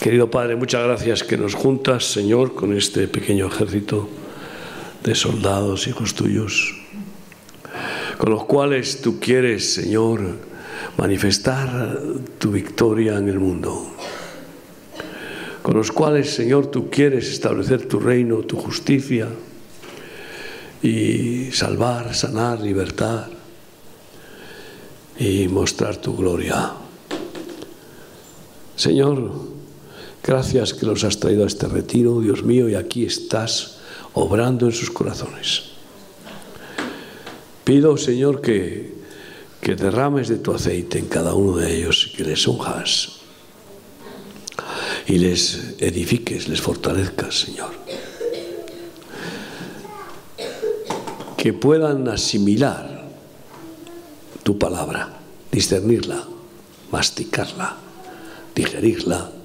Querido Padre, muchas gracias que nos juntas, Señor, con este pequeño ejército de soldados, hijos tuyos, con los cuales tú quieres, Señor, manifestar tu victoria en el mundo, con los cuales, Señor, tú quieres establecer tu reino, tu justicia y salvar, sanar, libertar y mostrar tu gloria. Señor, Gracias que los has traído a este retiro, Dios mío, y aquí estás obrando en sus corazones. Pido, Señor, que, que derrames de tu aceite en cada uno de ellos, que les unjas y les edifiques, les fortalezcas, Señor. Que puedan asimilar tu palabra, discernirla, masticarla, digerirla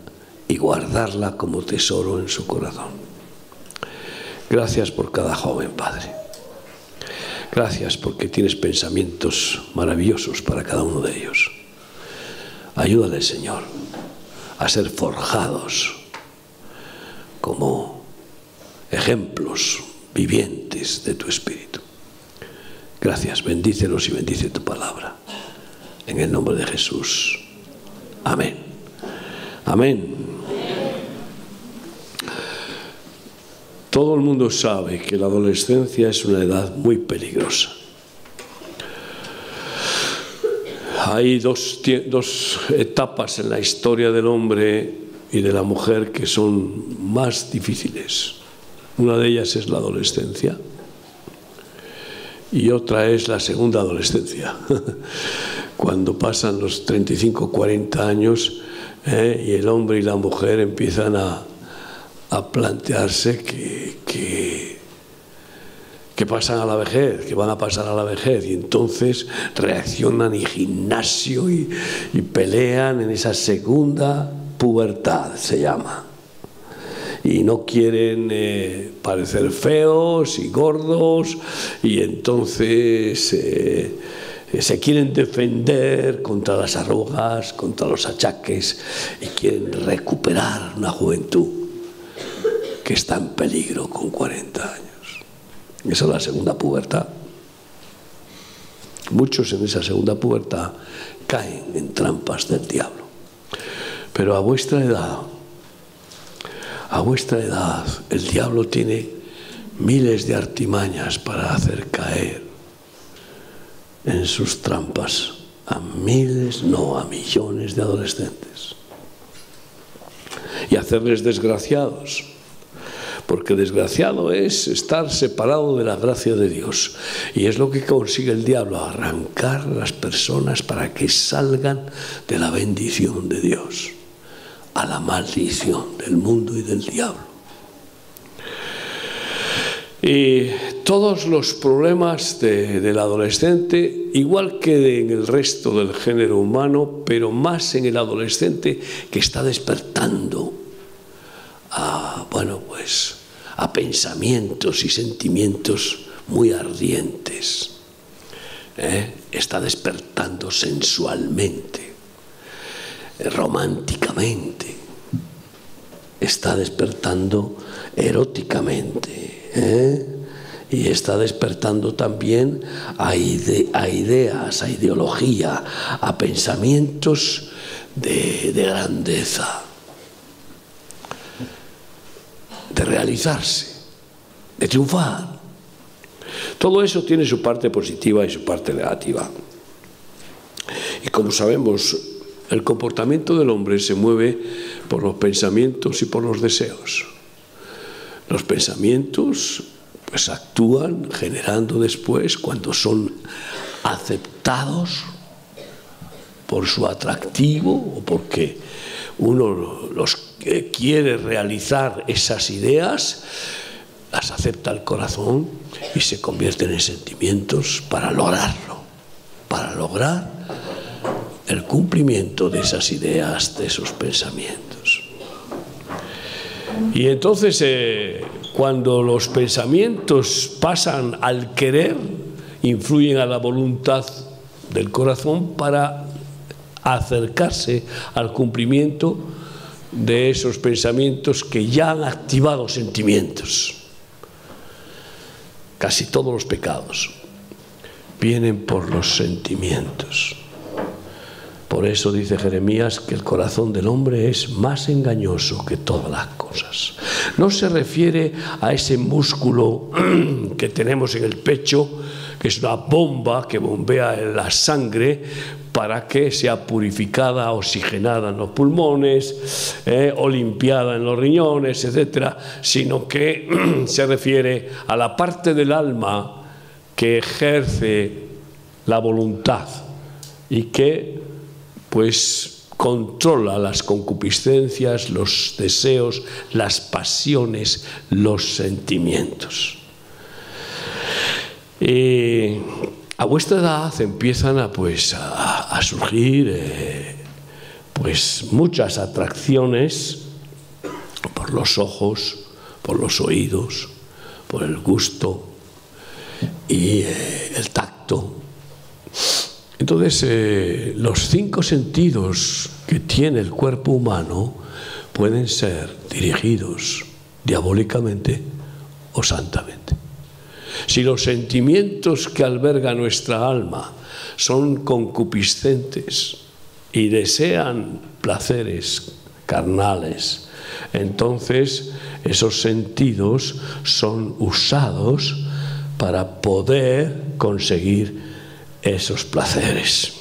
y guardarla como tesoro en su corazón. Gracias por cada joven, Padre. Gracias porque tienes pensamientos maravillosos para cada uno de ellos. Ayúdale, Señor, a ser forjados como ejemplos vivientes de tu Espíritu. Gracias, bendícelos y bendice tu palabra. En el nombre de Jesús. Amén. Amén. Todo el mundo sabe que la adolescencia es una edad muy peligrosa. Hay dos, etapas en la historia del hombre y de la mujer que son más difíciles. Una de ellas es la adolescencia y otra es la segunda adolescencia, cuando pasan los 35, 40 años eh, y el hombre y la mujer empiezan a, a plantearse que, que, pasan a la vejez, que van a pasar a la vejez, y entonces reaccionan y gimnasio y, pelean en esa segunda pubertad, se llama. Y no quieren eh, parecer feos y gordos, y entonces eh, se quieren defender contra las arrugas, contra los achaques, y quieren recuperar una juventud que está en peligro con 40 años. Esa es la segunda pubertad. Muchos en esa segunda pubertad caen en trampas del diablo. Pero a vuestra edad, a vuestra edad, el diablo tiene miles de artimañas para hacer caer en sus trampas a miles, no a millones de adolescentes y hacerles desgraciados porque desgraciado es estar separado de la gracia de Dios. Y es lo que consigue el diablo, arrancar a las personas para que salgan de la bendición de Dios a la maldición del mundo y del diablo. Y todos los problemas del adolescente, igual que en el resto del género humano, pero más en el adolescente que está despertando a, bueno, pues, a pensamientos y sentimientos muy ardientes. ¿eh? Está despertando sensualmente, románticamente. Está despertando eróticamente. ¿eh? y está despertando también a, a, ideas, a ideología, a pensamientos de grandeza. De realizarse, de triunfar. Todo eso tiene su parte positiva y su parte negativa. Y como sabemos, el comportamiento del hombre se mueve por los pensamientos y por los deseos. Los pensamientos pues actúan generando después cuando son aceptados por su atractivo o porque uno los quiere realizar esas ideas, las acepta el corazón y se convierten en sentimientos para lograrlo, para lograr el cumplimiento de esas ideas, de esos pensamientos. Y entonces, eh, cuando los pensamientos pasan al querer, influyen a la voluntad del corazón para acercarse al cumplimiento de esos pensamientos que ya han activado sentimientos. Casi todos los pecados vienen por los sentimientos. Por eso dice Jeremías que el corazón del hombre es más engañoso que todas las cosas. No se refiere a ese músculo que tenemos en el pecho, es una bomba que bombea la sangre para que sea purificada, oxigenada en los pulmones eh, o limpiada en los riñones, etcétera, sino que se refiere a la parte del alma que ejerce la voluntad y que pues controla las concupiscencias, los deseos, las pasiones, los sentimientos. Y a vuestra edad empiezan a, pues, a, surgir eh, pues, muchas atracciones por los ojos, por los oídos, por el gusto y eh, el tacto. Entonces, eh, los cinco sentidos que tiene el cuerpo humano pueden ser dirigidos diabólicamente o santamente. Si los sentimientos que alberga nuestra alma son concupiscentes y desean placeres carnales, entonces esos sentidos son usados para poder conseguir esos placeres.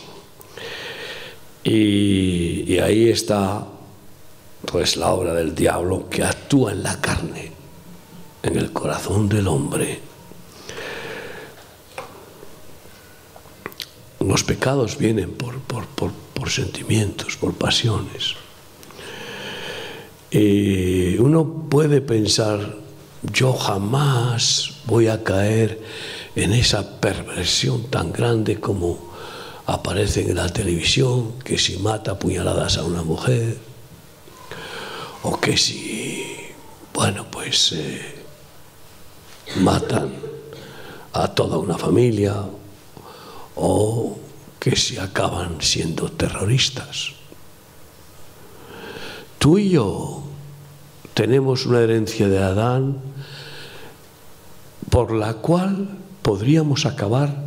Y, ahí está pues la obra del diablo que actúa en la carne, en el corazón del hombre Los pecados vienen por, sentimientos, por pasiones. Y uno puede pensar, yo jamás voy a caer en esa perversión tan grande como aparece en la televisión, que si mata puñaladas a una mujer, o que si, bueno, pues eh, matan a toda una familia, o que se acaban siendo terroristas. Tú y yo tenemos una herencia de Adán por la cual podríamos acabar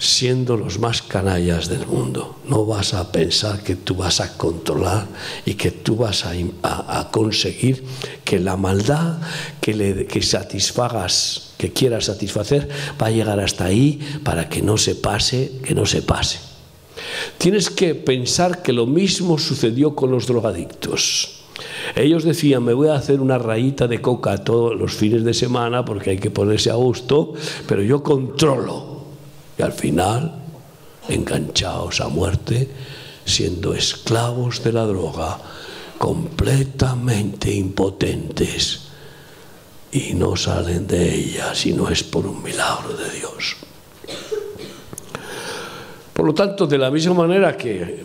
siendo los más canallas del mundo. No vas a pensar que tú vas a controlar y que tú vas a, conseguir que la maldad que, le, que satisfagas, que quieras satisfacer, va a llegar hasta ahí para que no se pase, que no se pase. Tienes que pensar que lo mismo sucedió con los drogadictos. Ellos decían, me voy a hacer una rayita de coca todos los fines de semana porque hay que ponerse a gusto, pero yo controlo al final enganchados a muerte, siendo esclavos de la droga, completamente impotentes y no salen de ella si no es por un milagro de Dios. Por lo tanto, de la misma manera que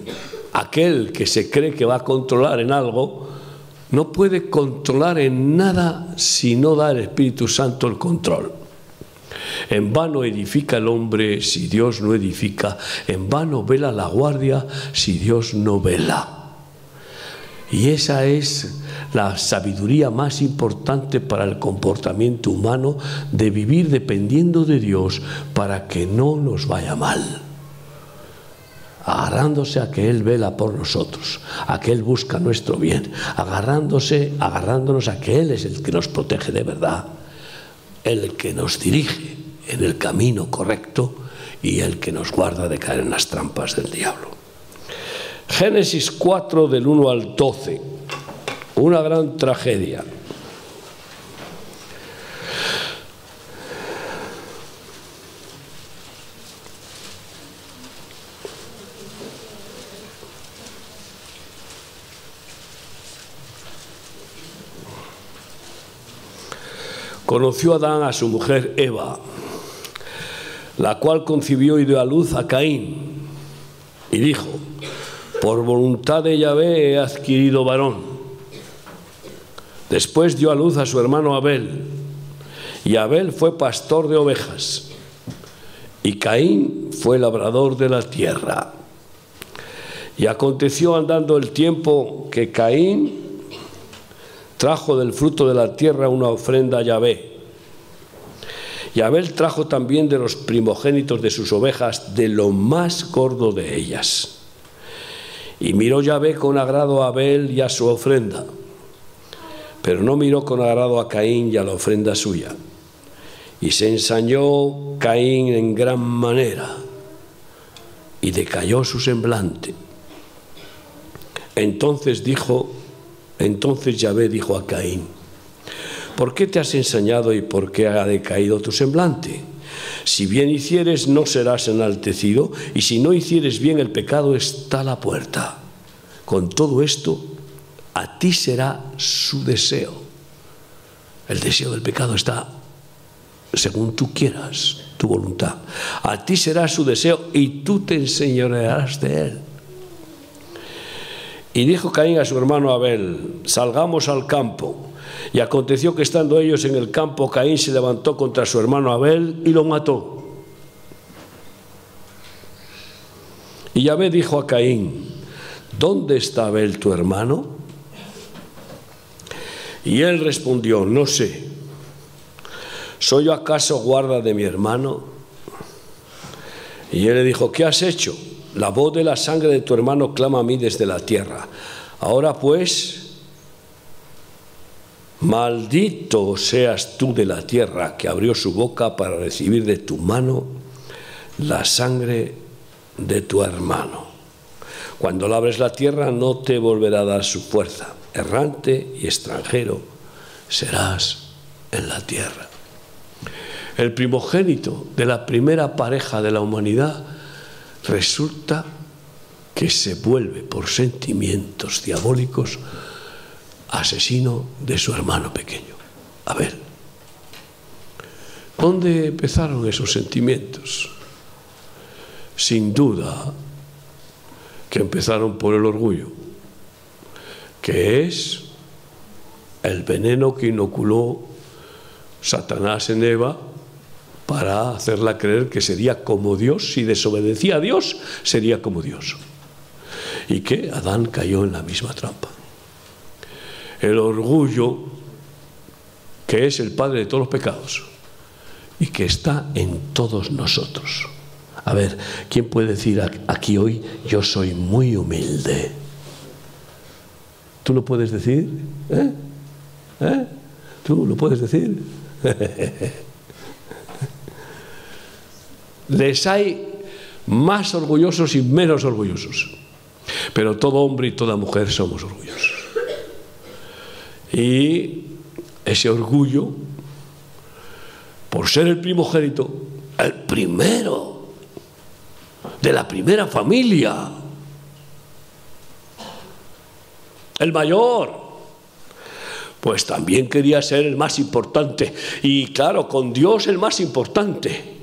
aquel que se cree que va a controlar en algo, no puede controlar en nada si no da el Espíritu Santo el control. En vano edifica el hombre si Dios no edifica. En vano vela la guardia si Dios no vela. Y esa es la sabiduría más importante para el comportamiento humano de vivir dependiendo de Dios para que no nos vaya mal. Agarrándose a que Él vela por nosotros, a que Él busca nuestro bien, agarrándose, agarrándonos a que Él es el que nos protege de verdad, el que nos dirige en el camino correcto y el que nos guarda de caer en las trampas del diablo. Génesis 4 del 1 al 12, una gran tragedia. Conoció Adán a su mujer Eva la cual concibió y dio a luz a Caín, y dijo, por voluntad de Yahvé he adquirido varón. Después dio a luz a su hermano Abel, y Abel fue pastor de ovejas, y Caín fue labrador de la tierra. Y aconteció andando el tiempo que Caín trajo del fruto de la tierra una ofrenda a Yahvé. Y Abel trajo también de los primogénitos de sus ovejas, de lo más gordo de ellas. Y miró Yahvé con agrado a Abel y a su ofrenda, pero no miró con agrado a Caín y a la ofrenda suya. Y se ensañó Caín en gran manera y decayó su semblante. Entonces dijo, entonces Yahvé dijo a Caín, ¿por qué te has ensañado y por qué ha decaído tu semblante? Si bien hicieres, no serás enaltecido, y si no hicieres bien, el pecado está a la puerta. Con todo esto, a ti será su deseo. El deseo del pecado está según tú quieras, tu voluntad. A ti será su deseo y tú te enseñorearás de él. Y dijo Caín a su hermano Abel, salgamos al campo. Y aconteció que estando ellos en el campo, Caín se levantó contra su hermano Abel y lo mató. Y Yahvé dijo a Caín, ¿dónde está Abel tu hermano? Y él respondió, no sé. ¿Soy yo acaso guarda de mi hermano? Y él le dijo, ¿qué has hecho? La voz de la sangre de tu hermano clama a mí desde la tierra. Ahora pues, maldito seas tú de la tierra que abrió su boca para recibir de tu mano la sangre de tu hermano. Cuando labres la tierra no te volverá a dar su fuerza. Errante y extranjero serás en la tierra el primogénito de la primera pareja de la humanidad, resulta que se vuelve por sentimientos diabólicos asesino de su hermano pequeño. A ver, ¿dónde empezaron esos sentimientos? Sin duda que empezaron por el orgullo, que es el veneno que inoculó Satanás en Eva para hacerla creer que sería como Dios, si desobedecía a Dios, sería como Dios. Y que Adán cayó en la misma trampa. El orgullo, que es el padre de todos los pecados, y que está en todos nosotros. A ver, ¿quién puede decir aquí hoy, yo soy muy humilde? ¿Tú lo puedes decir? ¿Eh? ¿Eh? ¿Tú lo puedes decir? Les hay más orgullosos y menos orgullosos. Pero todo hombre y toda mujer somos orgullosos. Y ese orgullo, por ser el primogénito, el primero de la primera familia, el mayor, pues también quería ser el más importante. Y claro, con Dios el más importante.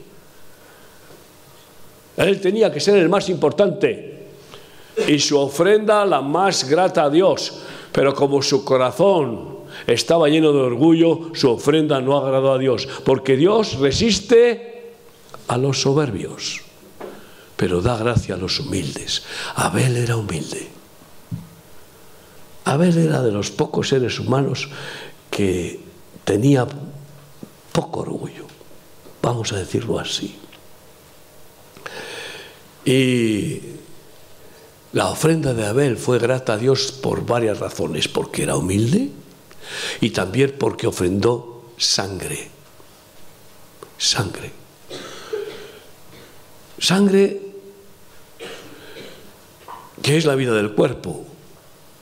Él tenía que ser el más importante y su ofrenda la más grata a Dios. Pero como su corazón estaba lleno de orgullo, su ofrenda no agradó a Dios, porque Dios resiste a los soberbios, pero da gracia a los humildes. Abel era humilde. Abel era de los pocos seres humanos que tenía poco orgullo, vamos a decirlo así. Y la ofrenda de Abel fue grata a Dios por varias razones, porque era humilde y también porque ofrendó sangre. Sangre. Sangre que es la vida del cuerpo.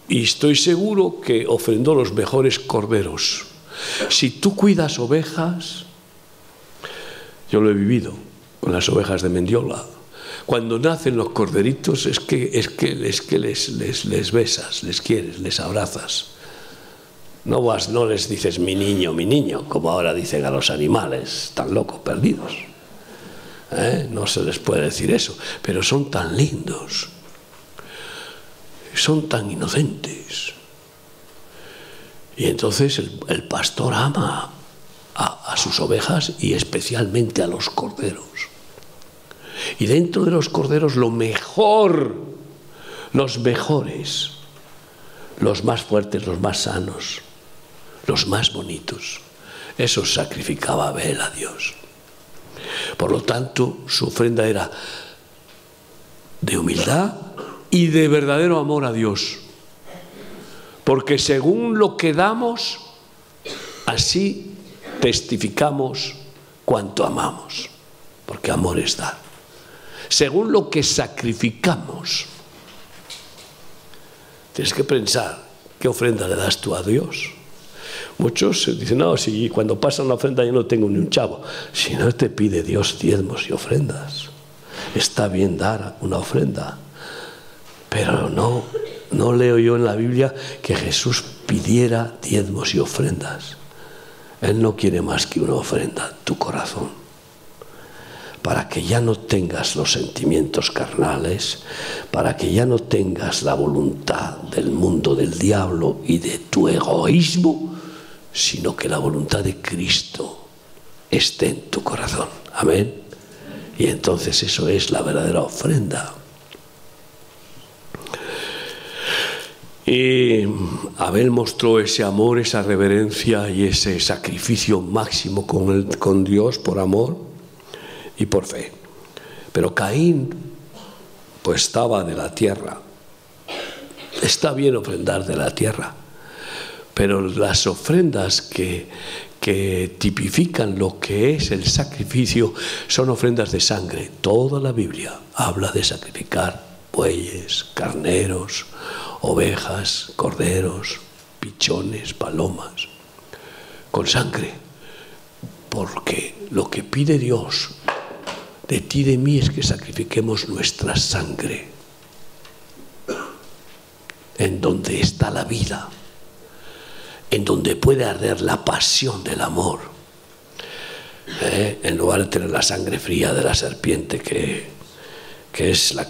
Y estoy seguro que ofrendó los mejores corderos. Si tú cuidas ovejas, yo lo he vivido con las ovejas de Mendiola cuando nacen los corderitos es que, es que, que les, les, les besas, les quieres, les abrazas. No, vas, no les dices mi niño, mi niño, como ahora dicen a los animales, tan locos, perdidos. ¿Eh? No se les puede decir eso, pero son tan lindos, son tan inocentes. Y entonces el, pastor ama a sus ovejas y especialmente a los corderos. Y dentro de los corderos lo mejor, los mejores, los más fuertes, los más sanos, los más bonitos. Eso sacrificaba Abel a Dios. Por lo tanto, su ofrenda era de humildad y de verdadero amor a Dios. Porque según lo que damos, así testificamos cuanto amamos. Porque amor es dar. Según lo que sacrificamos, tienes que pensar qué ofrenda le das tú a Dios. Muchos dicen, no, si cuando pasan la ofrenda yo no tengo ni un chavo. Si no te pide Dios diezmos y ofrendas. Está bien dar una ofrenda. Pero no, no leo yo en la Biblia que Jesús pidiera diezmos y ofrendas. Él no quiere más que una ofrenda, tu corazón. Para que ya no tengas los sentimientos carnales, para que ya no tengas la voluntad del mundo del diablo y de tu egoísmo, sino que la voluntad de Cristo esté en tu corazón. Amén. Y entonces eso es la verdadera ofrenda. Y Abel mostró ese amor, esa reverencia y ese sacrificio máximo con, con Dios por amor y por fe. Pero Caín, pues estaba de la tierra. Está bien ofrendar de la tierra, pero las ofrendas que, que tipifican lo que es el sacrificio son ofrendas de sangre. Toda la Biblia habla de sacrificar bueyes, carneros, ovejas, corderos, pichones, palomas, con sangre. Porque lo que pide Dios de ti y de mí es que sacrifiquemos nuestra sangre en donde está la vida en donde puede arder la pasión del amor, ¿eh? en lugar de tener la sangre fría de la serpiente, que, que es la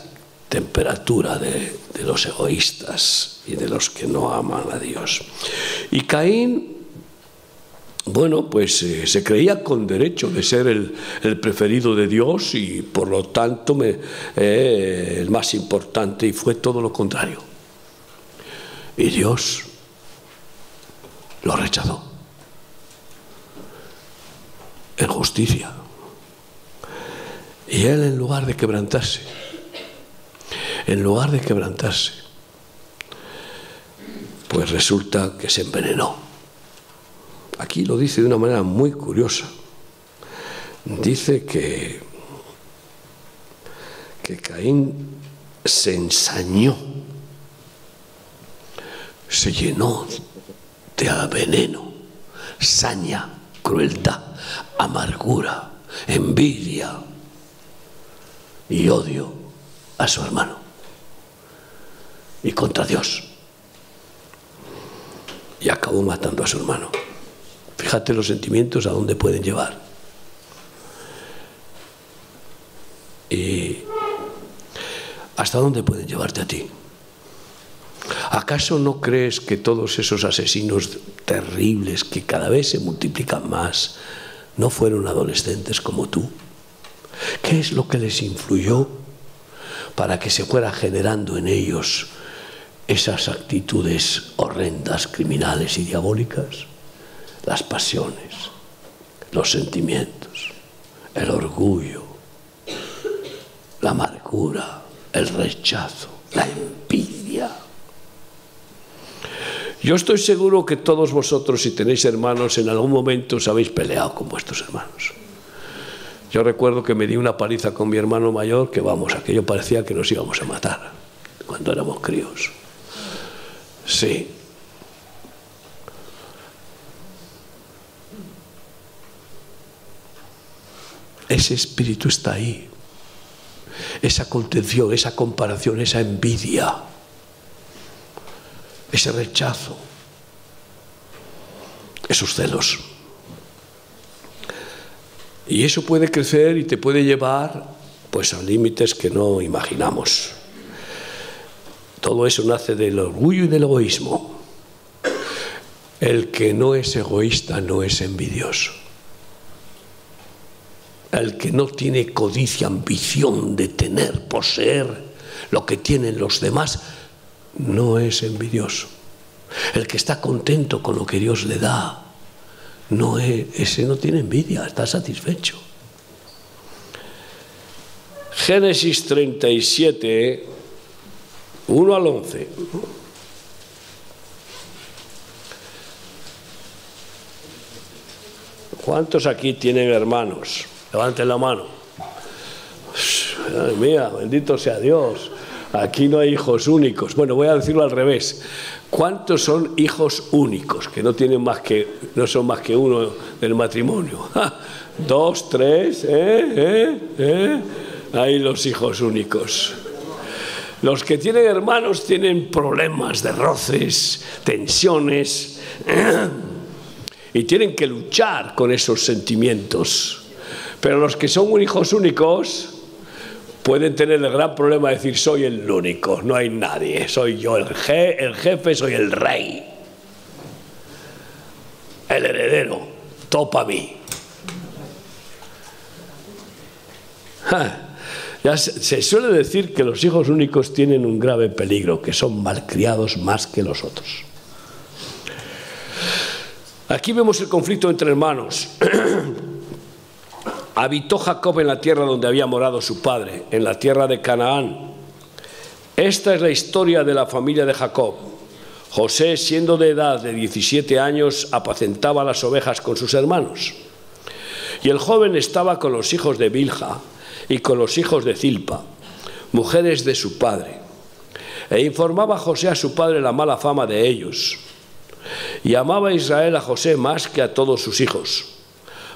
temperatura de, de, los egoístas y de los que no aman a Dios. Y Caín, bueno, pues eh, se creía con derecho de ser el, preferido de Dios y por lo tanto eh, el más importante y fue todo lo contrario. Y Dios lo rechazó. En justicia. Y él en lugar de quebrantarse, en lugar de quebrantarse, pues resulta que se envenenó. Aquí lo dice de una manera muy curiosa. Dice que, que Caín se ensañó, se llenó de veneno, saña, crueldad, amargura, envidia y odio a su hermano y contra Dios. Y acabó matando a su hermano. Fíjate los sentimientos a dónde pueden llevar. Y hasta dónde pueden llevarte a ti. ¿Acaso no crees que todos esos asesinos terribles que cada vez se multiplican más no fueron adolescentes como tú? ¿Qué es lo que les influyó para que se fuera generando en ellos esas actitudes horrendas, criminales y diabólicas? Las pasiones, los sentimientos, el orgullo, la amargura, el rechazo, la envidia yo estoy seguro que todos vosotros, si tenéis hermanos, en algún momento os habéis peleado con vuestros hermanos. Yo recuerdo que me di una paliza con mi hermano mayor, que vamos, aquello parecía que nos íbamos a matar cuando éramos críos. Sí. Ese espíritu está ahí. Esa contención, esa comparación, esa envidia ese rechazo, esos celos. Y eso puede crecer y te puede llevar pues a límites que no imaginamos. Todo eso nace del orgullo y del egoísmo. El que no es egoísta no es envidioso. El que no tiene codicia, ambición de tener, poseer lo que tienen los demás, no es envidioso. El que está contento con lo que Dios le da, no es, ese no tiene envidia, está satisfecho. Génesis 37, 1 al 11. ¿Cuántos aquí tienen hermanos? Levanten la mano. Ay, mía, bendito sea Dios. Aquí no hay hijos únicos. Bueno, voy a decirlo al revés. ¿Cuántos son hijos únicos que no tienen más que no son más que uno del matrimonio? Dos, tres, ¿eh? ¿eh? ¿eh? Ahí los hijos únicos. Los que tienen hermanos tienen problemas de roces, tensiones, y tienen que luchar con esos sentimientos. Pero los que son hijos únicos pueden tener el gran problema de decir soy el único, no hay nadie, soy yo el, jefe, soy el rey, el heredero, topa a mí. Ya se, suele decir que los hijos únicos tienen un grave peligro, que son malcriados más que los otros. Aquí vemos el conflicto entre hermanos. Habitó Jacob en la tierra donde había morado su padre, en la tierra de Canaán. Esta es la historia de la familia de Jacob. José, siendo de edad de 17 años, apacentaba las ovejas con sus hermanos. Y el joven estaba con los hijos de Bilja, y con los hijos de Zilpa, mujeres de su padre. E informaba José a su padre la mala fama de ellos. Y amaba a Israel a José más que a todos sus hijos,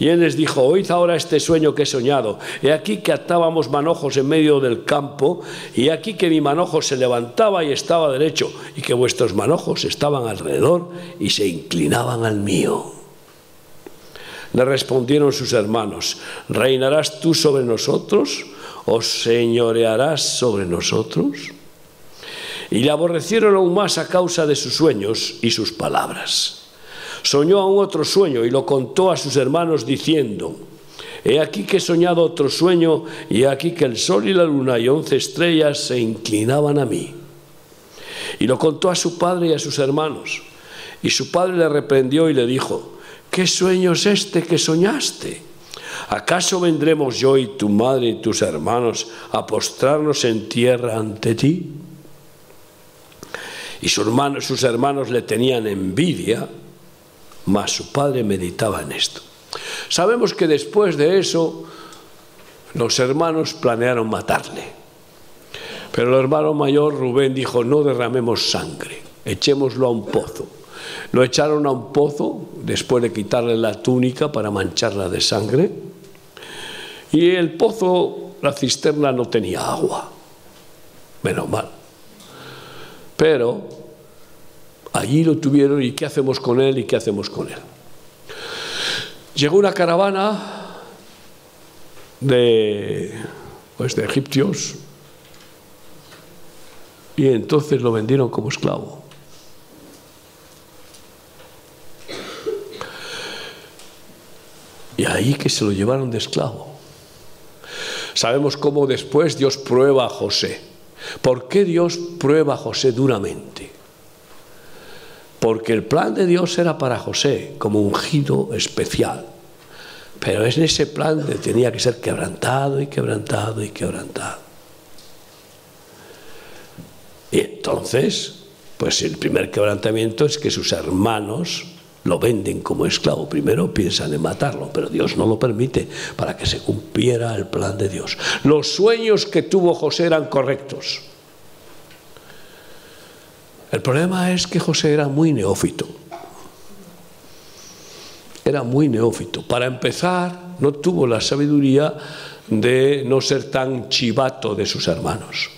Y él les dijo, oíd ahora este sueño que he soñado. He aquí que atábamos manojos en medio del campo, y aquí que mi manojo se levantaba y estaba derecho, y que vuestros manojos estaban alrededor y se inclinaban al mío. Le respondieron sus hermanos, ¿reinarás tú sobre nosotros o señorearás sobre nosotros? y le aborrecieron aún más a causa de sus sueños y sus palabras. Soñó aún otro sueño y lo contó a sus hermanos diciendo, He aquí que he soñado otro sueño y he aquí que el sol y la luna y once estrellas se inclinaban a mí. Y lo contó a su padre y a sus hermanos. Y su padre le reprendió y le dijo, ¿qué sueño es este que soñaste? ¿Acaso vendremos yo y tu madre y tus hermanos a postrarnos en tierra ante ti? y sus hermanos, sus hermanos le tenían envidia, mas su padre meditaba en esto. Sabemos que después de eso los hermanos planearon matarle. Pero el hermano mayor Rubén dijo, no derramemos sangre, echémoslo a un pozo. Lo echaron a un pozo después de quitarle la túnica para mancharla de sangre. Y el pozo, la cisterna no tenía agua. Menos mal. Pero allí lo tuvieron y qué hacemos con él y qué hacemos con él. Llegó una caravana de, pues de egipcios y entonces lo vendieron como esclavo. Y ahí que se lo llevaron de esclavo. Sabemos cómo después Dios prueba a José. ¿Por qué Dios prueba a José duramente? Porque el plan de Dios era para José como un giro especial. Pero en ese plan tenía que ser quebrantado y quebrantado y quebrantado. Y entonces, pues el primer quebrantamiento es que sus hermanos lo venden como esclavo. Primero piensan en matarlo, pero Dios no lo permite para que se cumpliera el plan de Dios. Los sueños que tuvo José eran correctos. El problema es que José era muy neófito. Era muy neófito. Para empezar, no tuvo la sabiduría de no ser tan chivato de sus hermanos.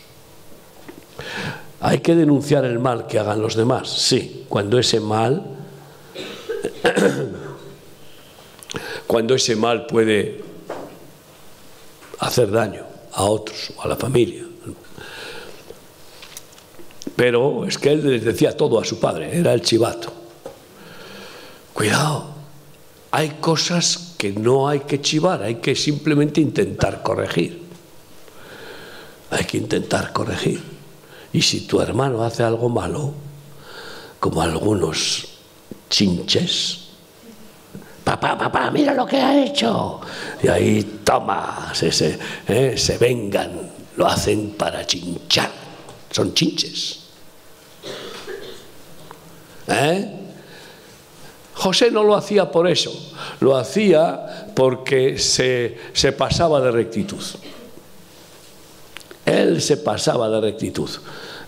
Hay que denunciar el mal que hagan los demás, sí, cuando ese mal cuando ese mal puede hacer daño a otros o a la familia. Pero es que él les decía todo a su padre, era el chivato. Cuidado, hay cosas que no hay que chivar, hay que simplemente intentar corregir. Hay que intentar corregir. Y si tu hermano hace algo malo, como algunos chinches, papá, papá, mira lo que ha hecho. Y ahí, toma, se, eh, se vengan, lo hacen para chinchar. Son chinches. ¿Eh? José no lo hacía por eso, lo hacía porque se, se pasaba de rectitud. Él se pasaba de rectitud.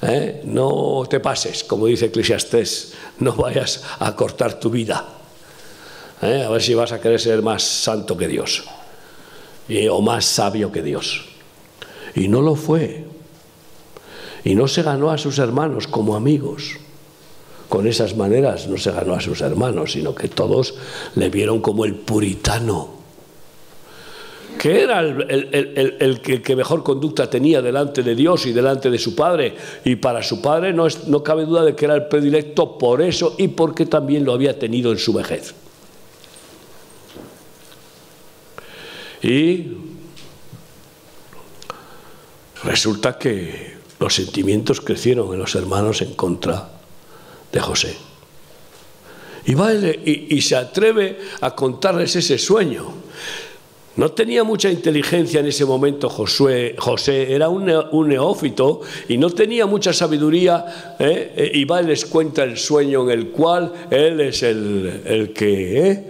¿eh? No te pases, como dice Eclesiastés, no vayas a cortar tu vida. ¿eh? A ver si vas a querer ser más santo que Dios o más sabio que Dios. Y no lo fue. Y no se ganó a sus hermanos como amigos. Con esas maneras no se ganó a sus hermanos, sino que todos le vieron como el puritano que era el, que, mejor conducta tenía delante de Dios y delante de su padre. Y para su padre no, no cabe duda de que era el predilecto por eso y porque también lo había tenido en su vejez. Y resulta que los sentimientos crecieron en los hermanos en contra de José. Y va y se atreve a contarles ese sueño. No tenía mucha inteligencia en ese momento Josué, José, era un, neófito y no tenía mucha sabiduría. ¿eh? Y va y les cuenta el sueño en el cual él es el, que, ¿eh?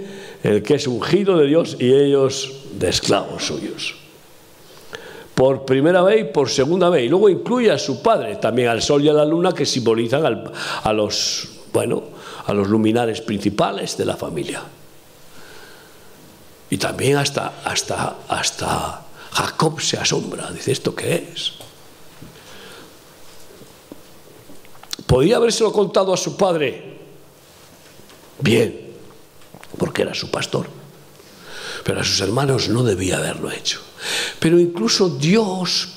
el que es ungido de Dios y ellos de esclavos suyos. Por primera vez y por segunda vez. Y luego incluye a su padre, también al sol y a la luna, que simbolizan a, los, bueno, a los luminares principales de la familia. Y también hasta, hasta, hasta Jacob se asombra, dice, ¿esto qué es? ¿Podía habérselo contado a su padre? Bien, porque era su pastor. Pero a sus hermanos no debía haberlo hecho. Pero incluso Dios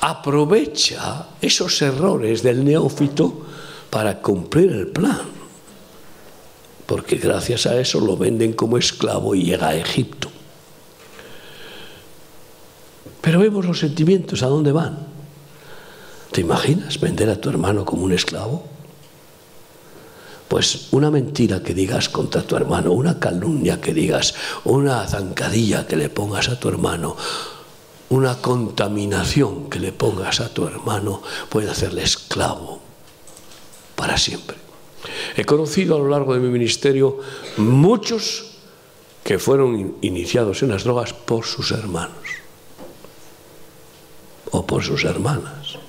aprovecha esos errores del neófito para cumplir el plan porque gracias a eso lo venden como esclavo y llega a Egipto. Pero vemos los sentimientos, ¿a dónde van? ¿Te imaginas vender a tu hermano como un esclavo? Pues una mentira que digas contra tu hermano, una calumnia que digas, una zancadilla que le pongas a tu hermano, una contaminación que le pongas a tu hermano puede hacerle esclavo para siempre. He conocido a lo largo de mi ministerio muchos que fueron iniciados en las drogas por sus hermanos o por sus hermanas.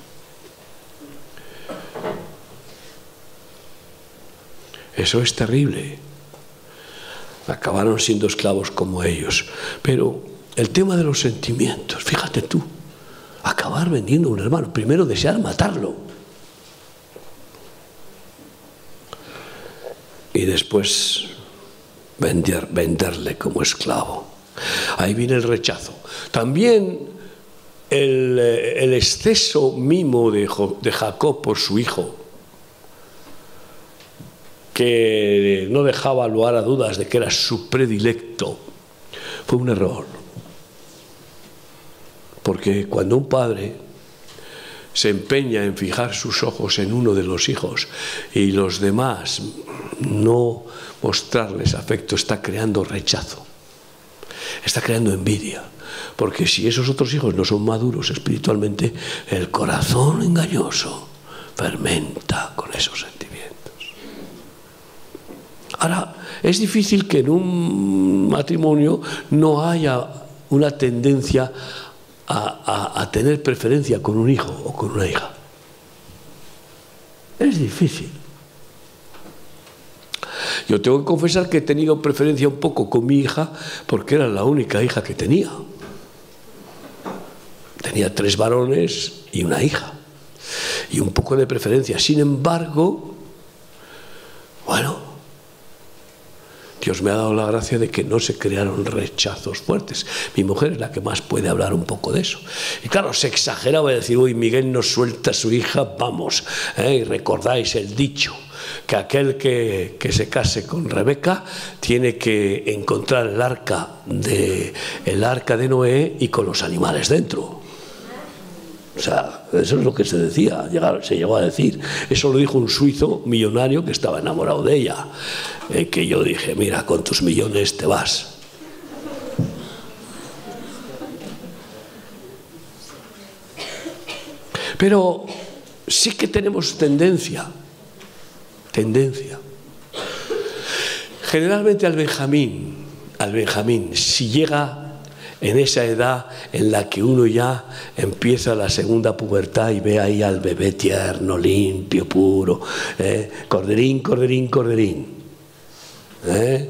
Eso es terrible. Acabaron siendo esclavos como ellos. Pero el tema de los sentimientos, fíjate tú, acabar vendiendo a un hermano, primero desear matarlo. y después vender, venderle como esclavo. Ahí viene el rechazo. También el, el exceso mimo de Jacob por su hijo, que no dejaba lugar a dudas de que era su predilecto, fue un error. Porque cuando un padre se empeña en fijar sus ojos en uno de los hijos y los demás no mostrarles afecto, está creando rechazo, está creando envidia. Porque si esos otros hijos no son maduros espiritualmente, el corazón engañoso fermenta con esos sentimientos. Ahora, es difícil que en un matrimonio no haya una tendencia a, tener preferencia con un hijo o con una hija. Es difícil. Yo tengo que confesar que he tenido preferencia un poco con mi hija porque era la única hija que tenía. Tenía tres varones y una hija. Y un poco de preferencia. Sin embargo, bueno, Dios me ha dado la gracia de que no se crearon rechazos fuertes. Mi mujer es la que más puede hablar un poco de eso. Y claro, se exageraba de decir, uy, Miguel no suelta a su hija, vamos. ¿eh? Y recordáis el dicho que aquel que, que, se case con Rebeca tiene que encontrar el arca de el arca de Noé y con los animales dentro. O sea, eso es lo que se decía, se llegó a decir. Eso lo dijo un suizo millonario que estaba enamorado de ella. Eh, que yo dije, mira, con tus millones te vas. Pero sí que tenemos tendencia, tendencia. Generalmente al Benjamín, al Benjamín, si llega en esa edad en la que uno ya empieza la segunda pubertad y ve ahí al bebé tierno, limpio, puro, ¿eh? corderín, corderín, corderín. ¿eh?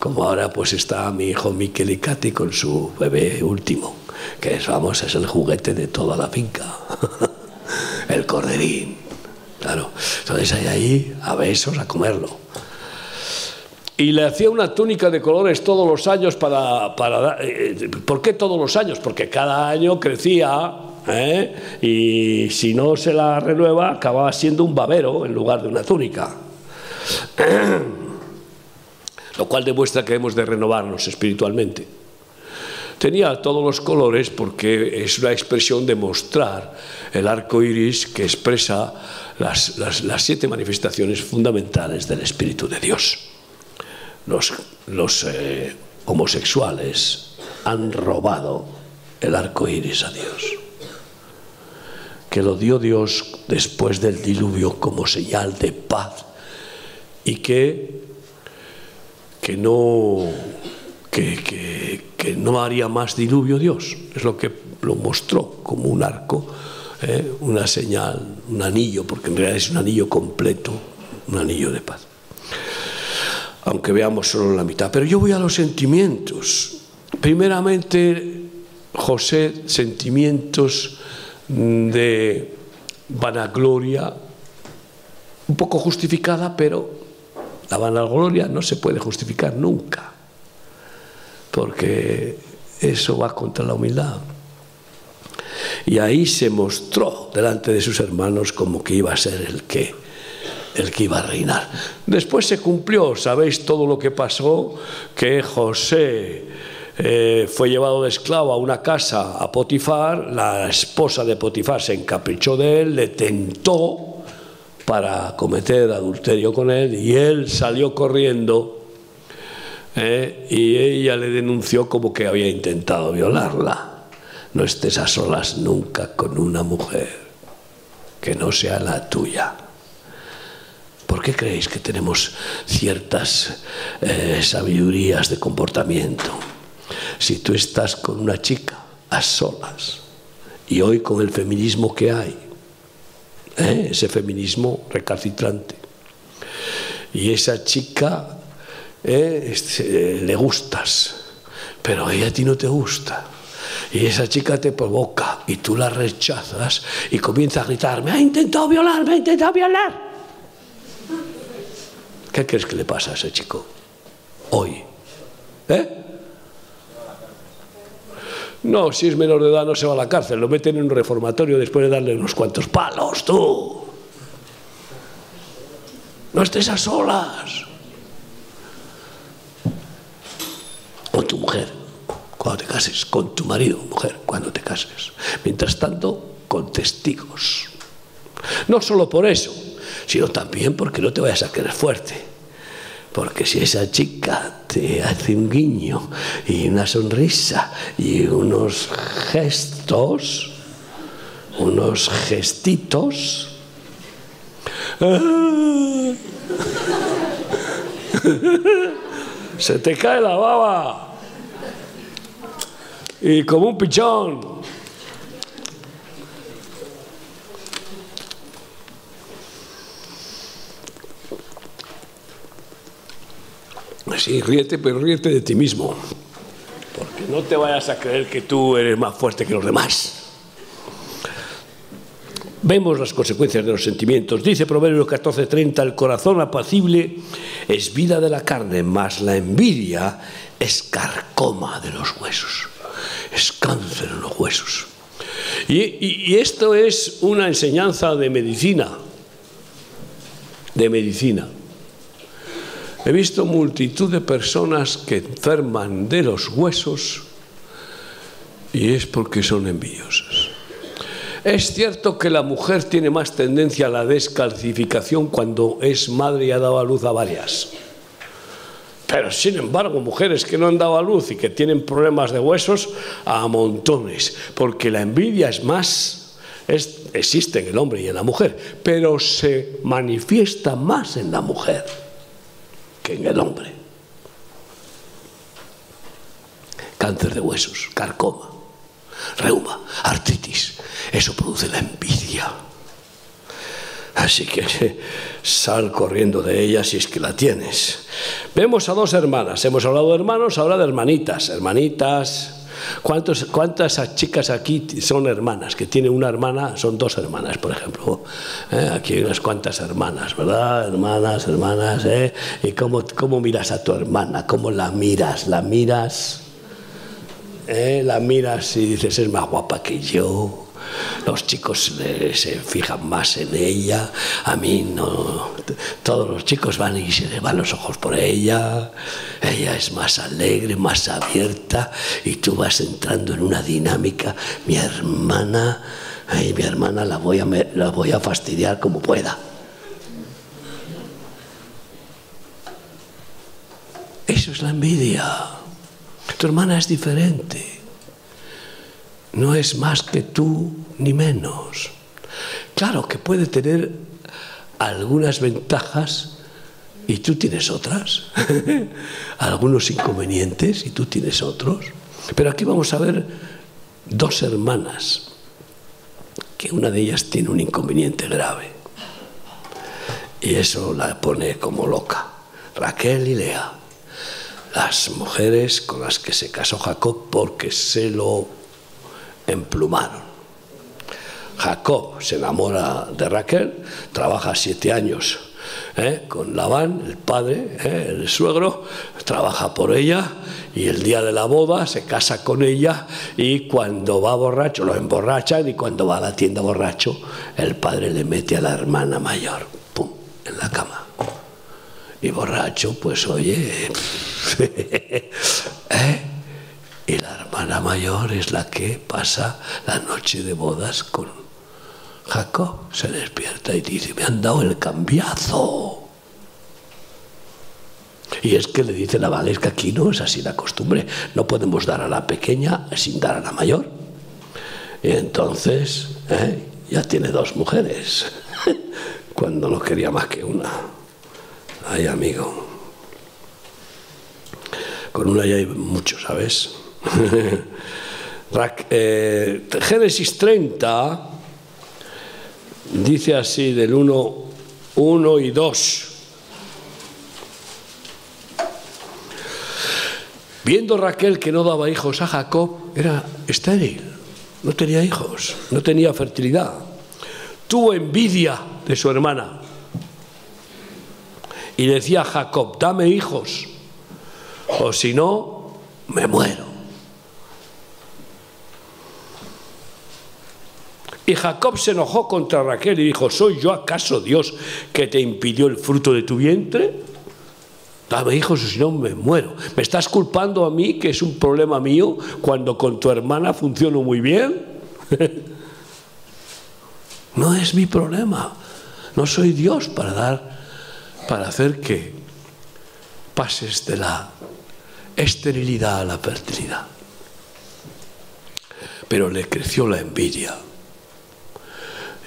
Como ahora pues está mi hijo Miquel y Katy con su bebé último, que es, vamos, es el juguete de toda la finca, el corderín. Claro, entonces hay ahí a besos a comerlo y le hacía una túnica de colores todos los años para... para eh, ¿Por qué todos los años? Porque cada año crecía ¿eh? y si no se la renueva acababa siendo un babero en lugar de una túnica. Lo cual demuestra que hemos de renovarnos espiritualmente. Tenía todos los colores porque es una expresión de mostrar el arco iris que expresa las, las siete manifestaciones fundamentales del Espíritu de Dios los, eh, homosexuales han robado el arco iris a Dios, que lo dio Dios después del diluvio como señal de paz y que, que, no, que, no haría más diluvio Dios. Es lo que lo mostró como un arco, eh, una señal, un anillo, porque en realidad es un anillo completo, un anillo de paz aunque veamos solo la mitad. Pero yo voy a los sentimientos. Primeramente, José, sentimientos de vanagloria, un poco justificada, pero la vanagloria no se puede justificar nunca, porque eso va contra la humildad. Y ahí se mostró delante de sus hermanos como que iba a ser el que el que iba a reinar. Después se cumplió, sabéis todo lo que pasó, que José eh, fue llevado de esclavo a una casa a Potifar, la esposa de Potifar se encaprichó de él, le tentó para cometer adulterio con él y él salió corriendo eh, y ella le denunció como que había intentado violarla. No estés a solas nunca con una mujer que no sea la tuya. ¿Por qué creéis que tenemos ciertas eh, sabidurías de comportamiento? Si tú estás con una chica a solas y hoy con el feminismo que hay, ¿eh? ese feminismo recalcitrante, y esa chica ¿eh? este, le gustas, pero ella a ti no te gusta. Y esa chica te provoca y tú la rechazas y comienza a gritar, me ha intentado violar, me ha intentado violar. ¿Qué crees que le pasa a ese chico hoy? ¿Eh? No, si es menor de edad no se va a la cárcel, lo meten en un reformatorio después de darle unos cuantos palos, tú. No estés a solas. Con tu mujer, cuando te cases, con tu marido, mujer, cuando te cases. Mientras tanto, con testigos. No solo por eso, sino también porque no te vayas a querer fuerte. Porque si esa chica te hace un guiño y una sonrisa y unos gestos, unos gestitos, se te cae la baba. Y como un pichón Sí, ríete, pero ríete de ti mismo. Porque no te vayas a creer que tú eres más fuerte que los demás. vemos las consecuencias de los sentimientos. Dice Proverbios 14:30, el corazón apacible es vida de la carne, mas la envidia es carcoma de los huesos, es cáncer en los huesos. Y esto es una enseñanza de medicina, de medicina. He visto multitud de personas que enferman de los huesos y es porque son envidiosas. Es cierto que la mujer tiene más tendencia a la descalcificación cuando es madre y ha dado a luz a varias. Pero sin embargo, mujeres que no han dado a luz y que tienen problemas de huesos, a montones, porque la envidia es más, existe en el hombre y en la mujer, pero se manifiesta más en la mujer que en el hombre. Cáncer de huesos, carcoma, reuma, artritis. Eso produce la envidia. Así que sal corriendo de ella si es que la tienes. Vemos a dos hermanas. Hemos hablado de hermanos, ahora de hermanitas. Hermanitas, ¿Cuántas chicas aquí son hermanas? Que tiene una hermana, son dos hermanas, por ejemplo. ¿Eh? Aquí hay unas cuantas hermanas, ¿verdad? Hermanas, hermanas. ¿eh? ¿Y cómo, cómo miras a tu hermana? ¿Cómo la miras? ¿La miras? ¿Eh? La miras y dices, es más guapa que yo los chicos se fijan más en ella, a mí no, todos los chicos van y se le van los ojos por ella, ella es más alegre, más abierta. Y tú vas entrando en una dinámica, mi hermana, ay, mi hermana la voy, a, la voy a fastidiar como pueda. Eso es la envidia. Tu hermana es diferente no es más que tú ni menos. Claro que puede tener algunas ventajas y tú tienes otras, algunos inconvenientes y tú tienes otros. Pero aquí vamos a ver dos hermanas, que una de ellas tiene un inconveniente grave. Y eso la pone como loca. Raquel y Lea, las mujeres con las que se casó Jacob porque se lo emplumaron. Jacob se enamora de Raquel, trabaja siete años ¿eh? con Labán, el padre, ¿eh? el suegro, trabaja por ella y el día de la boda se casa con ella y cuando va borracho lo emborrachan y cuando va a la tienda borracho el padre le mete a la hermana mayor, en la cama. Y borracho, pues oye, ¿eh? Y la hermana mayor es la que pasa la noche de bodas con Jacob. Se despierta y dice, me han dado el cambiazo. Y es que le dice la Vale, que aquí no es así la costumbre. No podemos dar a la pequeña sin dar a la mayor. Y entonces ¿eh? ya tiene dos mujeres, cuando no quería más que una. Ay, amigo. Con una ya hay mucho, ¿sabes? Eh, Génesis 30 dice así del 1, 1 y 2. Viendo Raquel que no daba hijos a Jacob, era estéril, no tenía hijos, no tenía fertilidad. Tuvo envidia de su hermana y decía a Jacob, dame hijos, o si no, me muero. Y Jacob se enojó contra Raquel y dijo, ¿soy yo acaso Dios que te impidió el fruto de tu vientre? Dame hijos si no me muero. ¿Me estás culpando a mí que es un problema mío cuando con tu hermana funciono muy bien? no es mi problema. No soy Dios para dar, para hacer que pases de la esterilidad a la fertilidad. Pero le creció la envidia.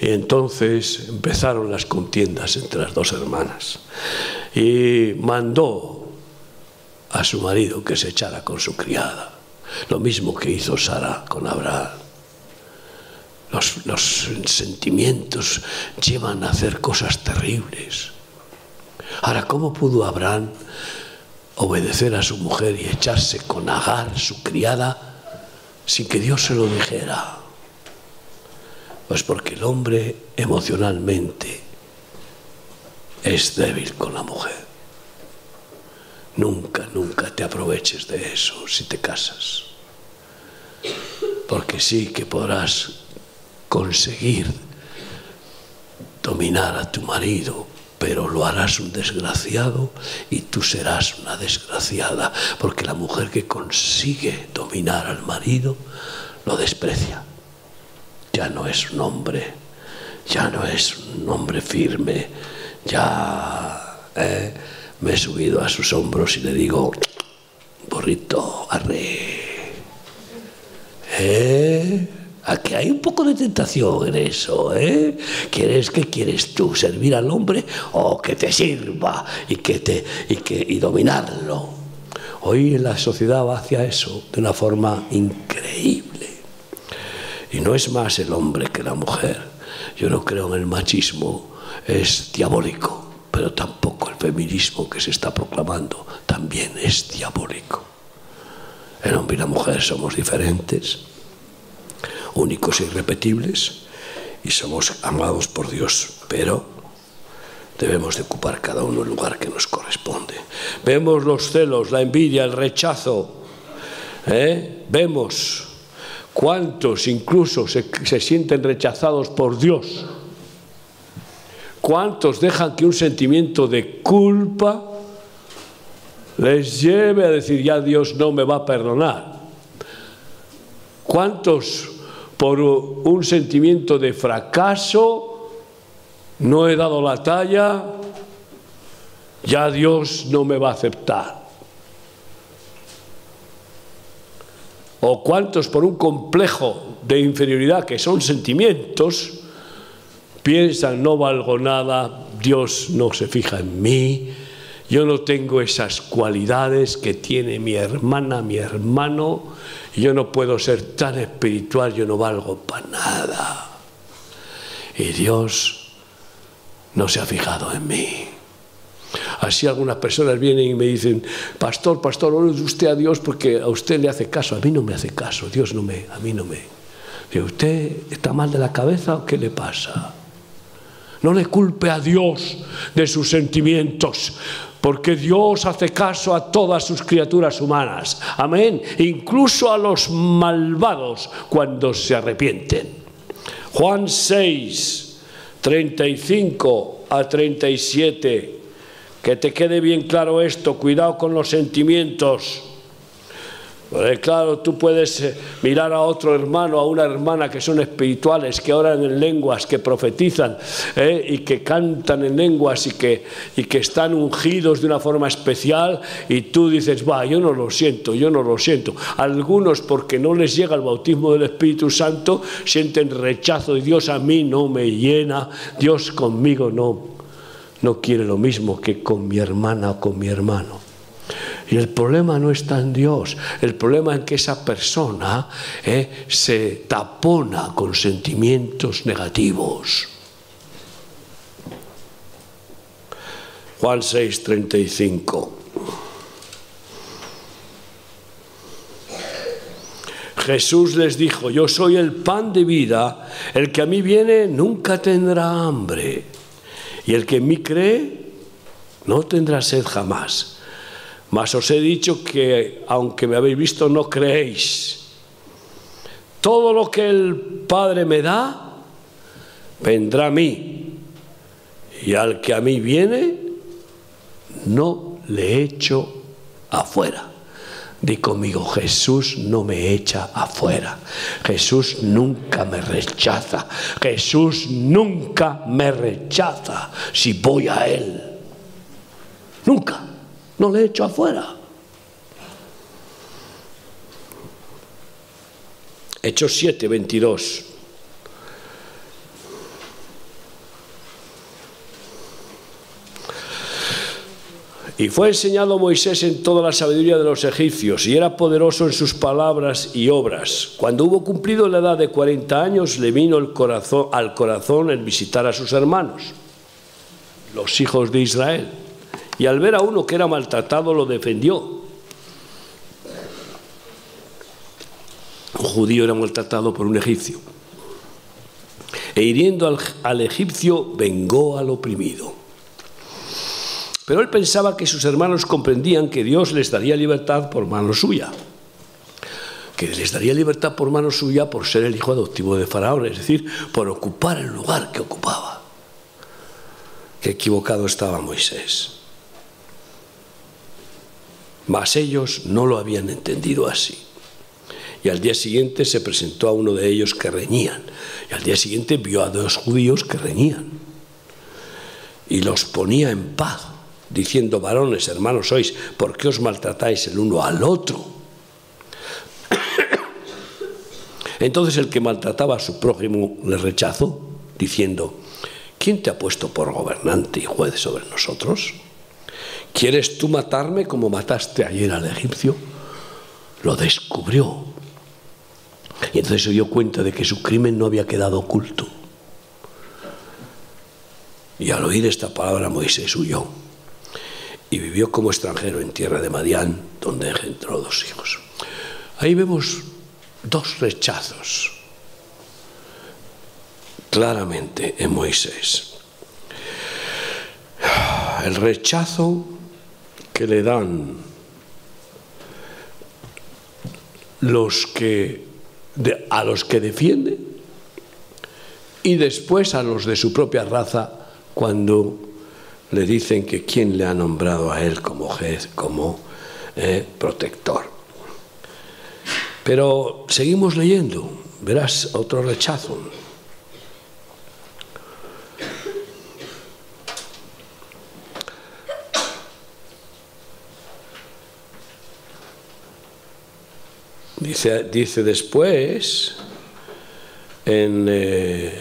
Y entonces empezaron las contiendas entre las dos hermanas. Y mandó a su marido que se echara con su criada. Lo mismo que hizo Sara con Abraham. Los, los, sentimientos llevan a hacer cosas terribles. Ahora, ¿cómo pudo Abraham obedecer a su mujer y echarse con Agar, su criada, sin que Dios se lo dijera? Pues porque el hombre emocionalmente es débil con la mujer. Nunca, nunca te aproveches de eso si te casas. Porque sí que podrás conseguir dominar a tu marido, pero lo harás un desgraciado y tú serás una desgraciada, porque la mujer que consigue dominar al marido lo desprecia. Ya no es un hombre, ya no es un hombre firme, ya eh, me he subido a sus hombros y le digo, borrito, arre. ¿Eh? Aquí hay un poco de tentación en eso, ¿eh? ¿Quieres que quieres tú? ¿Servir al hombre o que te sirva y, que te, y, que, y dominarlo? Hoy la sociedad va hacia eso de una forma increíble. Y no es más el hombre que la mujer. Yo no creo en el machismo, es diabólico, pero tampoco el feminismo que se está proclamando también es diabólico. El hombre y la mujer somos diferentes únicos e irrepetibles y somos amados por Dios, pero debemos de ocupar cada uno el lugar que nos corresponde. Vemos los celos, la envidia, el rechazo, ¿eh? vemos cuántos incluso se, se sienten rechazados por Dios, cuántos dejan que un sentimiento de culpa les lleve a decir ya Dios no me va a perdonar. ¿Cuántos por un sentimiento de fracaso, no he dado la talla, ya Dios no me va a aceptar. O cuántos por un complejo de inferioridad, que son sentimientos, piensan no valgo nada, Dios no se fija en mí, yo no tengo esas cualidades que tiene mi hermana, mi hermano, yo no puedo ser tan espiritual, yo no valgo para nada. Y Dios no se ha fijado en mí. Así algunas personas vienen y me dicen, pastor, pastor, ore usted a Dios porque a usted le hace caso. A mí no me hace caso, Dios no me, a mí no me. Digo, ¿usted está mal de la cabeza o qué le pasa? No le culpe a Dios de sus sentimientos porque Dios hace caso a todas sus criaturas humanas. Amén. Incluso a los malvados cuando se arrepienten. Juan 6, 35 a 37. Que te quede bien claro esto. Cuidado con los sentimientos claro, tú puedes eh, mirar a otro hermano, a una hermana que son espirituales, que oran en lenguas, que profetizan ¿eh? y que cantan en lenguas y que, y que están ungidos de una forma especial y tú dices, va, yo no lo siento, yo no lo siento. Algunos porque no les llega el bautismo del Espíritu Santo sienten rechazo y Dios a mí no me llena, Dios conmigo no, no quiere lo mismo que con mi hermana o con mi hermano. Y el problema no está en Dios, el problema es que esa persona eh, se tapona con sentimientos negativos. Juan 6, 35. Jesús les dijo, yo soy el pan de vida, el que a mí viene nunca tendrá hambre, y el que en mí cree no tendrá sed jamás. Mas os he dicho que, aunque me habéis visto, no creéis. Todo lo que el Padre me da, vendrá a mí. Y al que a mí viene, no le echo afuera. Di conmigo, Jesús no me echa afuera. Jesús nunca me rechaza. Jesús nunca me rechaza si voy a Él. Nunca no le echo afuera. Hechos 7, 22. Y fue enseñado Moisés en toda la sabiduría de los egipcios, y era poderoso en sus palabras y obras. Cuando hubo cumplido la edad de 40 años, le vino el corazón, al corazón el visitar a sus hermanos, los hijos de Israel y al ver a uno que era maltratado lo defendió. Un judío era maltratado por un egipcio. e hiriendo al, al egipcio vengó al oprimido. Pero él pensaba que sus hermanos comprendían que Dios les daría libertad por mano suya que les daría libertad por mano suya por ser el hijo adoptivo de Faraón, es decir, por ocupar el lugar que ocupaba. Qué equivocado estaba Moisés. Mas ellos no lo habían entendido así. Y al día siguiente se presentó a uno de ellos que reñían. Y al día siguiente vio a dos judíos que reñían. Y los ponía en paz, diciendo, varones, hermanos sois, ¿por qué os maltratáis el uno al otro? Entonces el que maltrataba a su prójimo le rechazó, diciendo, ¿quién te ha puesto por gobernante y juez sobre nosotros? ¿Quieres tú matarme como mataste ayer al egipcio? Lo descubrió. Y entonces se dio cuenta de que su crimen no había quedado oculto. Y al oír esta palabra Moisés huyó y vivió como extranjero en tierra de Madián, donde engendró dos hijos. Ahí vemos dos rechazos claramente en Moisés. El rechazo que le dan los que a los que defiende y después a los de su propia raza cuando le dicen que quién le ha nombrado a él como juez, como eh, protector. Pero seguimos leyendo, verás otro rechazo. Dice, dice después, en, eh,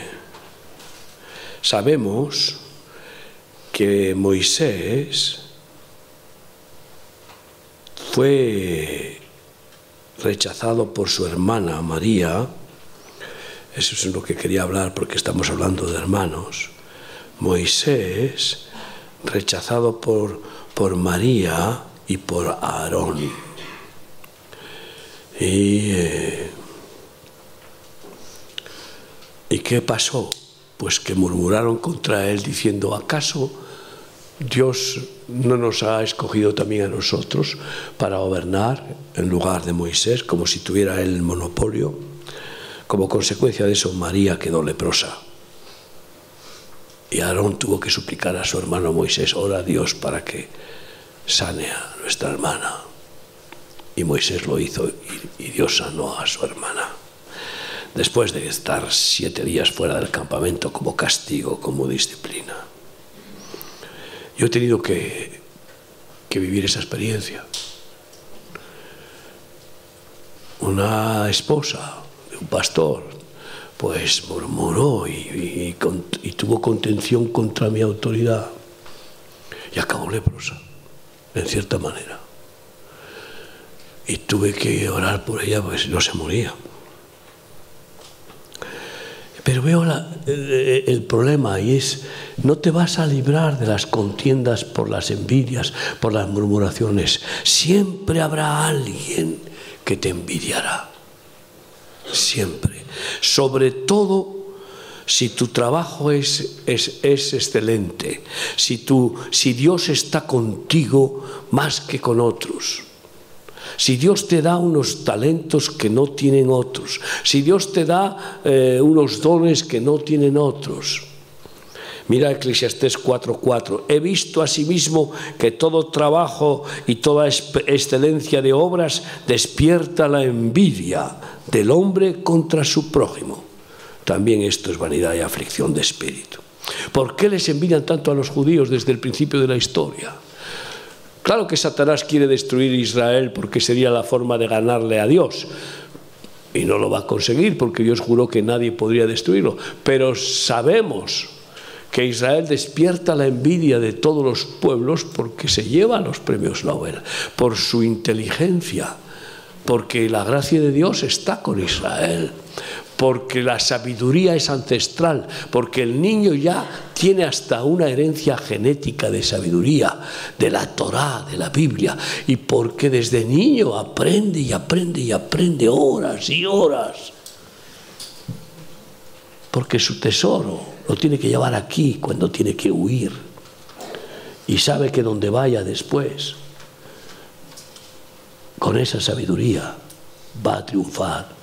sabemos que Moisés fue rechazado por su hermana María, eso es lo que quería hablar porque estamos hablando de hermanos, Moisés rechazado por, por María y por Aarón. Y, eh, ¿Y qué pasó? Pues que murmuraron contra él diciendo, ¿acaso Dios no nos ha escogido también a nosotros para gobernar en lugar de Moisés, como si tuviera él el monopolio. Como consecuencia de eso, María quedó leprosa. Y Aarón tuvo que suplicar a su hermano Moisés, ora a Dios para que sane a nuestra hermana. Y Moisés lo hizo y Dios sanó a su hermana. Después de estar siete días fuera del campamento como castigo, como disciplina. Yo he tenido que, vivir esa experiencia. Una esposa un pastor, pues murmuró y, y, tuvo contención contra mi autoridad y acabó leprosa, en cierta manera. Y tuve que orar por ella porque si no se moría. Pero veo el, problema y es, no te vas a librar de las contiendas por las envidias, por las murmuraciones. Siempre habrá alguien que te envidiará. Siempre. Sobre todo si tu trabajo es, es, es, excelente, si, tú, si Dios está contigo más que con otros si Dios te da unos talentos que no tienen otros, si Dios te da eh, unos dones que no tienen otros. Mira Eclesiastés 4:4. He visto asimismo que todo trabajo y toda excelencia de obras despierta la envidia del hombre contra su prójimo. También esto es vanidad y aflicción de espíritu. ¿Por qué les envidian tanto a los judíos desde el principio de la historia? Claro que Satanás quiere destruir Israel porque sería la forma de ganarle a Dios. Y no lo va a conseguir porque Dios juró que nadie podría destruirlo. Pero sabemos que Israel despierta la envidia de todos los pueblos porque se lleva los premios Nobel, por su inteligencia, porque la gracia de Dios está con Israel, porque la sabiduría es ancestral, porque el niño ya tiene hasta una herencia genética de sabiduría, de la Torá, de la Biblia, y porque desde niño aprende y aprende y aprende horas y horas. porque su tesoro lo tiene que llevar aquí cuando tiene que huir. Y sabe que donde vaya después, con esa sabiduría, va a triunfar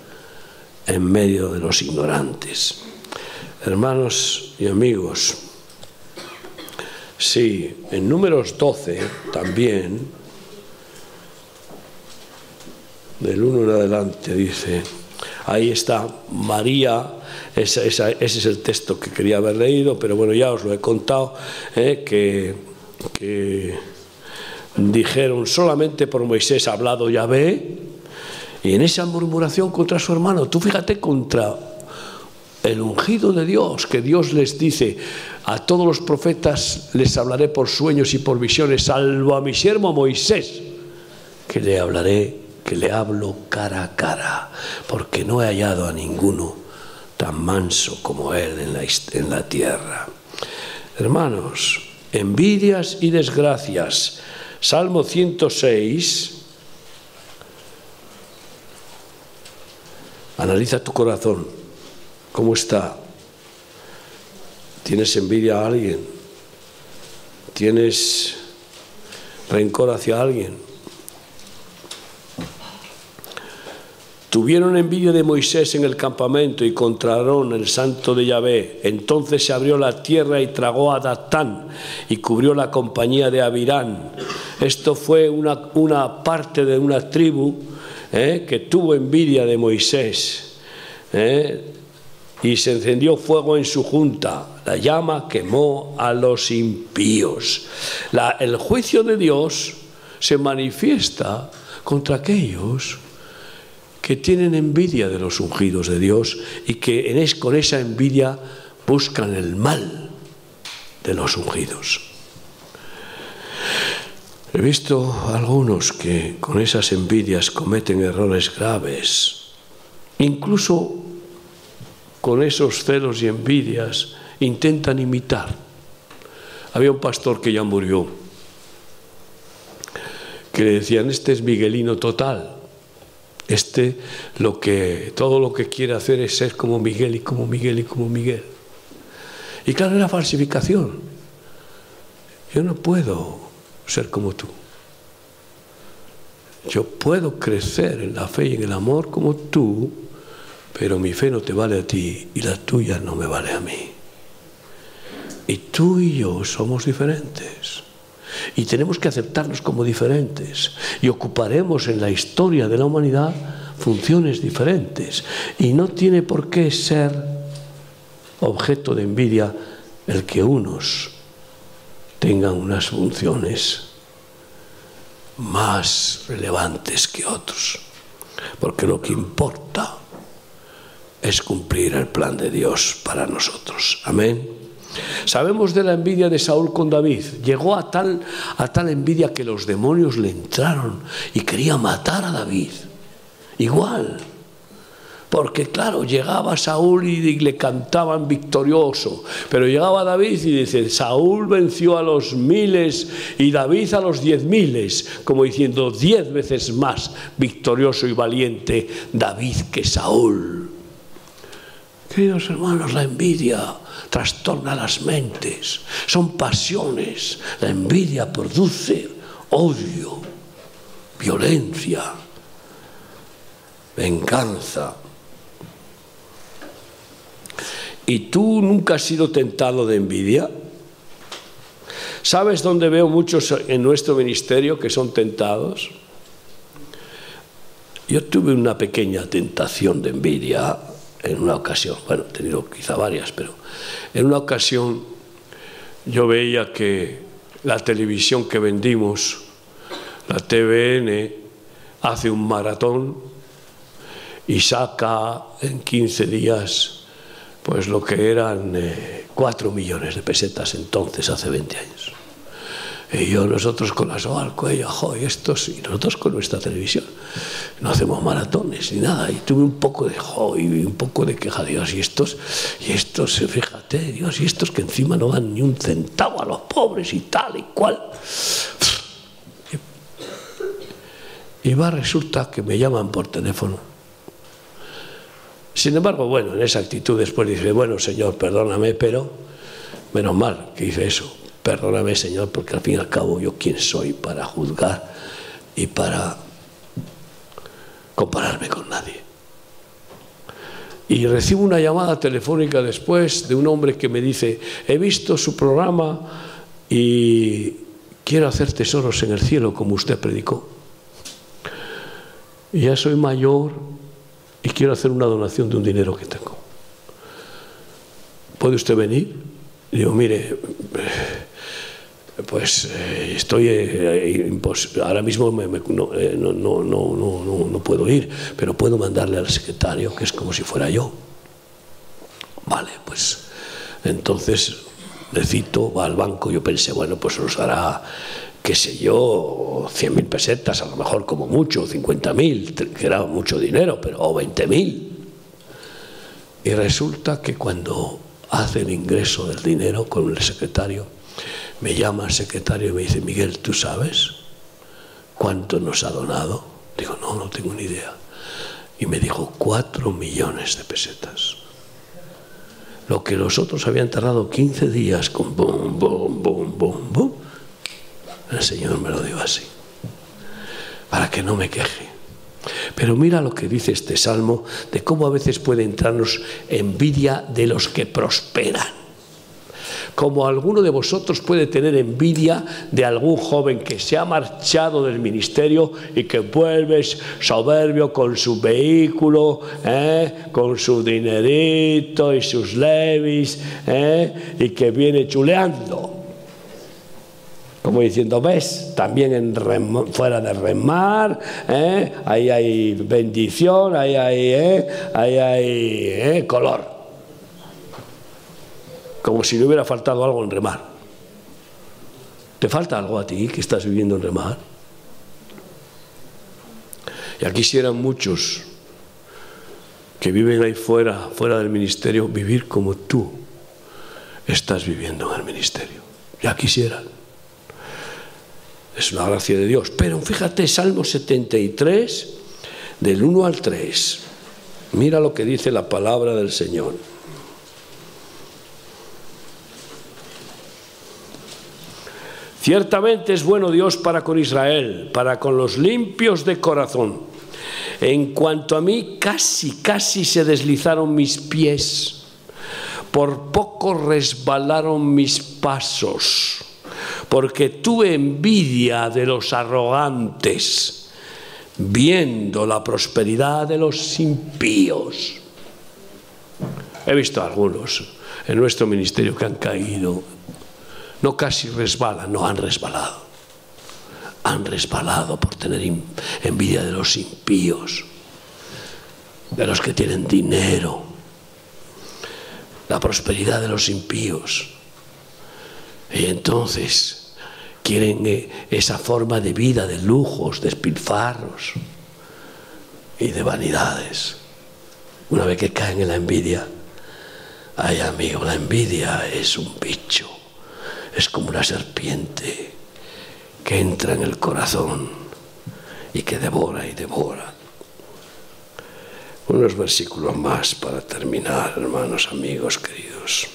en medio de los ignorantes. Hermanos y amigos, sí, en números 12 también, del 1 en adelante dice, ahí está María, ese, es el texto que quería haber leído, pero bueno, ya os lo he contado, eh, que, que dijeron solamente por Moisés ha hablado Yahvé, y en esa murmuración contra su hermano, tú fíjate contra el ungido de Dios, que Dios les dice, a todos los profetas les hablaré por sueños y por visiones, salvo a mi siervo Moisés, que le hablaré, que le hablo cara a cara, porque no he hallado a ninguno tan manso como él en la, en la tierra. Hermanos, envidias y desgracias. Salmo 106 Analiza tu corazón. ¿Cómo está? ¿Tienes envidia a alguien? ¿Tienes rencor hacia alguien? Tuvieron envidia de Moisés en el campamento y contra Aarón, el santo de Yahvé. Entonces se abrió la tierra y tragó a Datán y cubrió la compañía de Abirán. Esto fue una, una parte de una tribu ¿eh? que tuvo envidia de Moisés ¿eh? y se encendió fuego en su junta. La llama quemó a los impíos. el juicio de Dios se manifiesta contra aquellos que tienen envidia de los ungidos de Dios y que con esa envidia buscan el mal de los ungidos. He visto algunos que con esas envidias cometen errores graves. Incluso con esos celos y envidias intentan imitar. Había un pastor que ya murió, que le decían, este es Miguelino total. Este lo que todo lo que quiere hacer es ser como Miguel y como Miguel y como Miguel. Y claro, era falsificación. Yo no puedo ser como tú. Yo puedo crecer en la fe y en el amor como tú, pero mi fe no te vale a ti y la tuya no me vale a mí. Y tú y yo somos diferentes. Y tenemos que aceptarnos como diferentes. Y ocuparemos en la historia de la humanidad funciones diferentes. Y no tiene por qué ser objeto de envidia el que unos tengan unas funciones más relevantes que otros, porque lo que importa es cumplir el plan de Dios para nosotros. Amén. Sabemos de la envidia de Saúl con David. Llegó a tal, a tal envidia que los demonios le entraron y quería matar a David. Igual, porque claro, llegaba Saúl y le cantaban victorioso, pero llegaba David y dice, Saúl venció a los miles y David a los diez miles, como diciendo, diez veces más victorioso y valiente David que Saúl. Queridos hermanos, la envidia trastorna las mentes, son pasiones, la envidia produce odio, violencia, venganza. ¿Y tú nunca has sido tentado de envidia? ¿Sabes dónde veo muchos en nuestro ministerio que son tentados? Yo tuve una pequeña tentación de envidia en una ocasión, bueno, he tenido quizá varias, pero en una ocasión yo veía que la televisión que vendimos, la TVN, hace un maratón y saca en 15 días pues lo que eran eh, cuatro millones de pesetas entonces, hace 20 años. Y yo, nosotros con la soga al cuello, jo, y estos, y nosotros con nuestra televisión. No hacemos maratones ni nada. Y tuve un poco de jo y un poco de queja, Dios, y estos, y estos, fíjate, Dios, y estos que encima no dan ni un centavo a los pobres y tal y cual. Y va, resulta que me llaman por teléfono Sin embargo, bueno, en esa actitud después dice, bueno, Señor, perdóname, pero menos mal que hice eso. Perdóname, Señor, porque al fin y al cabo yo quién soy para juzgar y para compararme con nadie. Y recibo una llamada telefónica después de un hombre que me dice, he visto su programa y quiero hacer tesoros en el cielo como usted predicó. Ya soy mayor y quiero hacer una donación de un dinero que tengo. ¿Puede usted venir? digo, mire, pues eh, estoy eh, ahora mismo eh, no, no, no, no, puedo ir, pero puedo mandarle al secretario, que es como si fuera yo. Vale, pues entonces le cito, va al banco, yo pensé, bueno, pues nos hará, qué sé yo, 100 mil pesetas, a lo mejor como mucho, 50 mil, que era mucho dinero, pero o 20 mil. Y resulta que cuando hace el ingreso del dinero con el secretario, me llama el secretario y me dice, Miguel, ¿tú sabes cuánto nos ha donado? Digo, no, no tengo ni idea. Y me dijo, cuatro millones de pesetas. Lo que los otros habían tardado 15 días con bum, bum, bum, bum, bum. El Señor me lo dio así, para que no me queje. Pero mira lo que dice este salmo de cómo a veces puede entrarnos envidia de los que prosperan como alguno de vosotros puede tener envidia de algún joven que se ha marchado del ministerio y que vuelve soberbio con su vehículo, ¿eh? con su dinerito y sus levis, ¿eh? y que viene chuleando. Como diciendo, ves, también en fuera de remar, ¿eh? ahí hay bendición, ahí hay, ahí hay color como si le hubiera faltado algo en remar. ¿Te falta algo a ti que estás viviendo en remar? Ya quisieran muchos que viven ahí fuera, fuera del ministerio, vivir como tú estás viviendo en el ministerio. Ya quisieran. Es una gracia de Dios. Pero fíjate, Salmo 73, del 1 al 3. Mira lo que dice la palabra del Señor. Ciertamente es bueno Dios para con Israel, para con los limpios de corazón. En cuanto a mí, casi, casi se deslizaron mis pies. Por poco resbalaron mis pasos, porque tuve envidia de los arrogantes, viendo la prosperidad de los impíos. He visto algunos en nuestro ministerio que han caído no casi resbalan, no han resbalado. Han resbalado por tener envidia de los impíos, de los que tienen dinero, la prosperidad de los impíos. Y entonces quieren eh, esa forma de vida, de lujos, de espilfarros y de vanidades. Una vez que caen en la envidia, ay amigo, la envidia es un bicho es como una serpiente que entra en el corazón y que devora y devora. Unos versículos más para terminar, hermanos, amigos, queridos.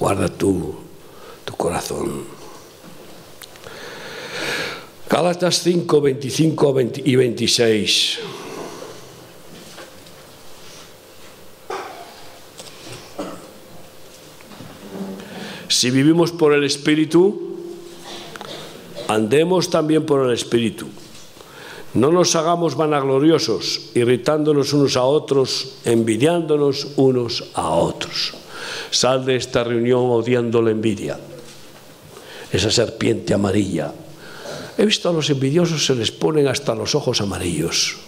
Guarda tú tu corazón. Gálatas 5, 25 y 26. Si vivimos por el Espíritu, andemos también por el Espíritu. No nos hagamos vanagloriosos, irritándonos unos a otros, envidiándonos unos a otros. Sal de esta reunión odiando la envidia, esa serpiente amarilla. He visto a los envidiosos se les ponen hasta los ojos amarillos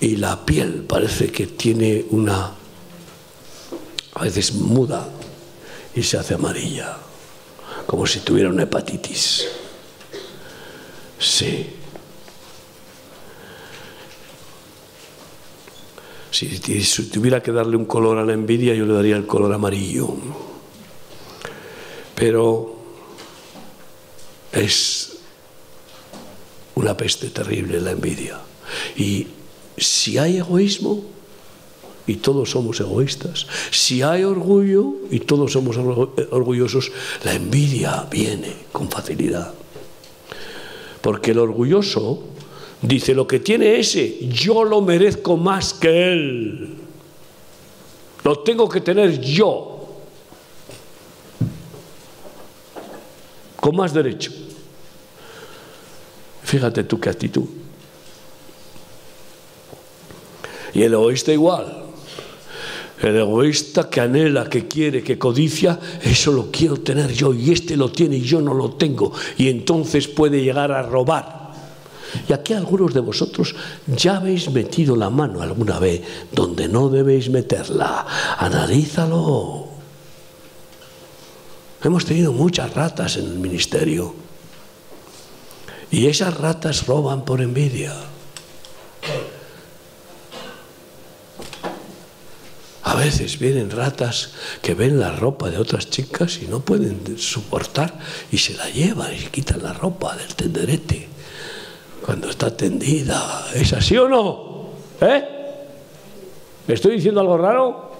y la piel parece que tiene una, a veces muda, y se hace amarilla, como si tuviera una hepatitis. Sí. Si, tuviera que darle un color a la envidia, yo le daría el color amarillo. Pero es una peste terrible la envidia. Y si hay egoísmo, y todos somos egoístas, si hay orgullo, y todos somos orgullosos, la envidia viene con facilidad. Porque el orgulloso dice, lo que tiene ese, yo lo merezco más que él. Lo tengo que tener yo. Con más derecho. Fíjate tú qué actitud. Y el egoísta igual. El egoísta que anhela, que quiere, que codicia, eso lo quiero tener yo y este lo tiene y yo no lo tengo. Y entonces puede llegar a robar. Y aquí algunos de vosotros ya habéis metido la mano alguna vez donde no debéis meterla. Analízalo. Hemos tenido muchas ratas en el ministerio. Y esas ratas roban por envidia. A veces vienen ratas que ven la ropa de otras chicas y no pueden soportar y se la llevan y quitan la ropa del tenderete cuando está tendida. ¿Es así o no? ¿Eh? ¿Estoy diciendo algo raro?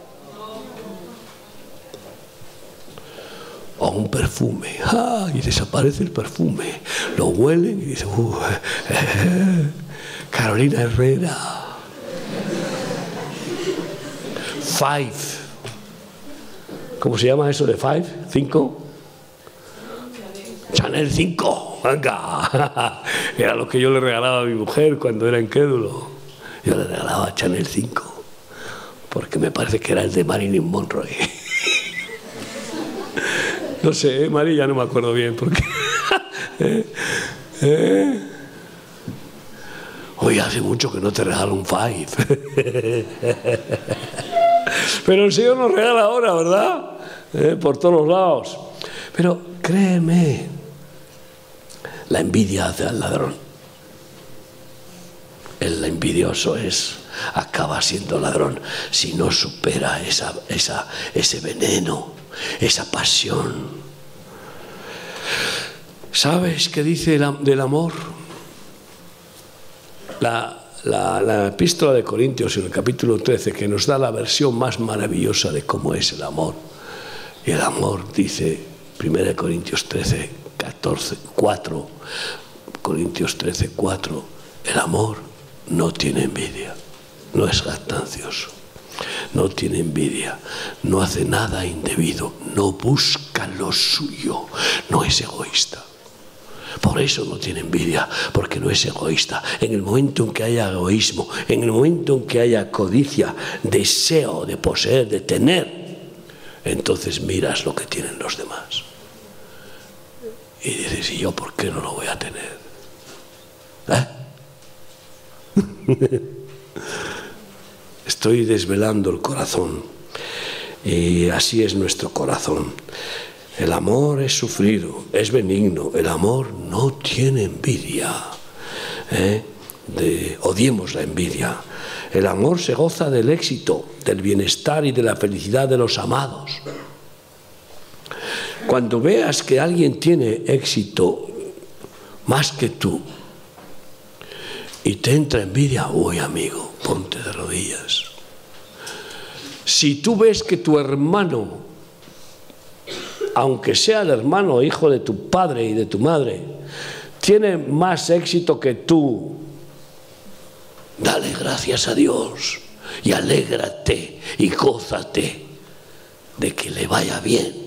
O un perfume. ¡Ah! Y desaparece el perfume. Lo huelen y dicen, uh, Carolina Herrera. Five. ¿Cómo se llama eso de Five? ¿Cinco? Chanel 5. Venga. Era lo que yo le regalaba a mi mujer cuando era incrédulo. Yo le regalaba Chanel 5. Porque me parece que era el de Marilyn Monroe. No sé, ¿eh? María, no me acuerdo bien porque. ¿Eh? ¿Eh? Hoy hace mucho que no te regalo un five. Pero el Señor nos regala ahora, ¿verdad? ¿Eh? Por todos lados. Pero créeme, la envidia hace al ladrón. El envidioso es, acaba siendo ladrón si no supera esa, ese veneno, esa pasión. ¿Sabes qué dice del amor? La, la, epístola de Corintios en el capítulo 13 que nos da la versión más maravillosa de cómo es el amor. Y el amor dice 1 Corintios 13, 14, 4, Corintios 13, 4, el amor no tiene envidia, no es jactancioso, no tiene envidia, no hace nada indebido, no busca lo suyo, no es egoísta. Por eso no tiene envidia, porque no es egoísta. En el momento en que haya egoísmo, en el momento en que haya codicia, deseo de poseer, de tener, entonces miras lo que tienen los demás. Y dices, ¿y yo por qué no lo voy a tener? ¿Eh? Estoy desvelando el corazón. Y así es nuestro corazón. El amor es sufrido, es benigno, el amor no tiene envidia. ¿eh? odiemos la envidia. El amor se goza del éxito, del bienestar y de la felicidad de los amados. Cuando veas que alguien tiene éxito más que tú y te entra envidia, uy amigo, ponte de rodillas. Si tú ves que tu hermano aunque sea el hermano hijo de tu padre y de tu madre, tiene más éxito que tú, dale gracias a Dios y alégrate y gózate de que le vaya bien.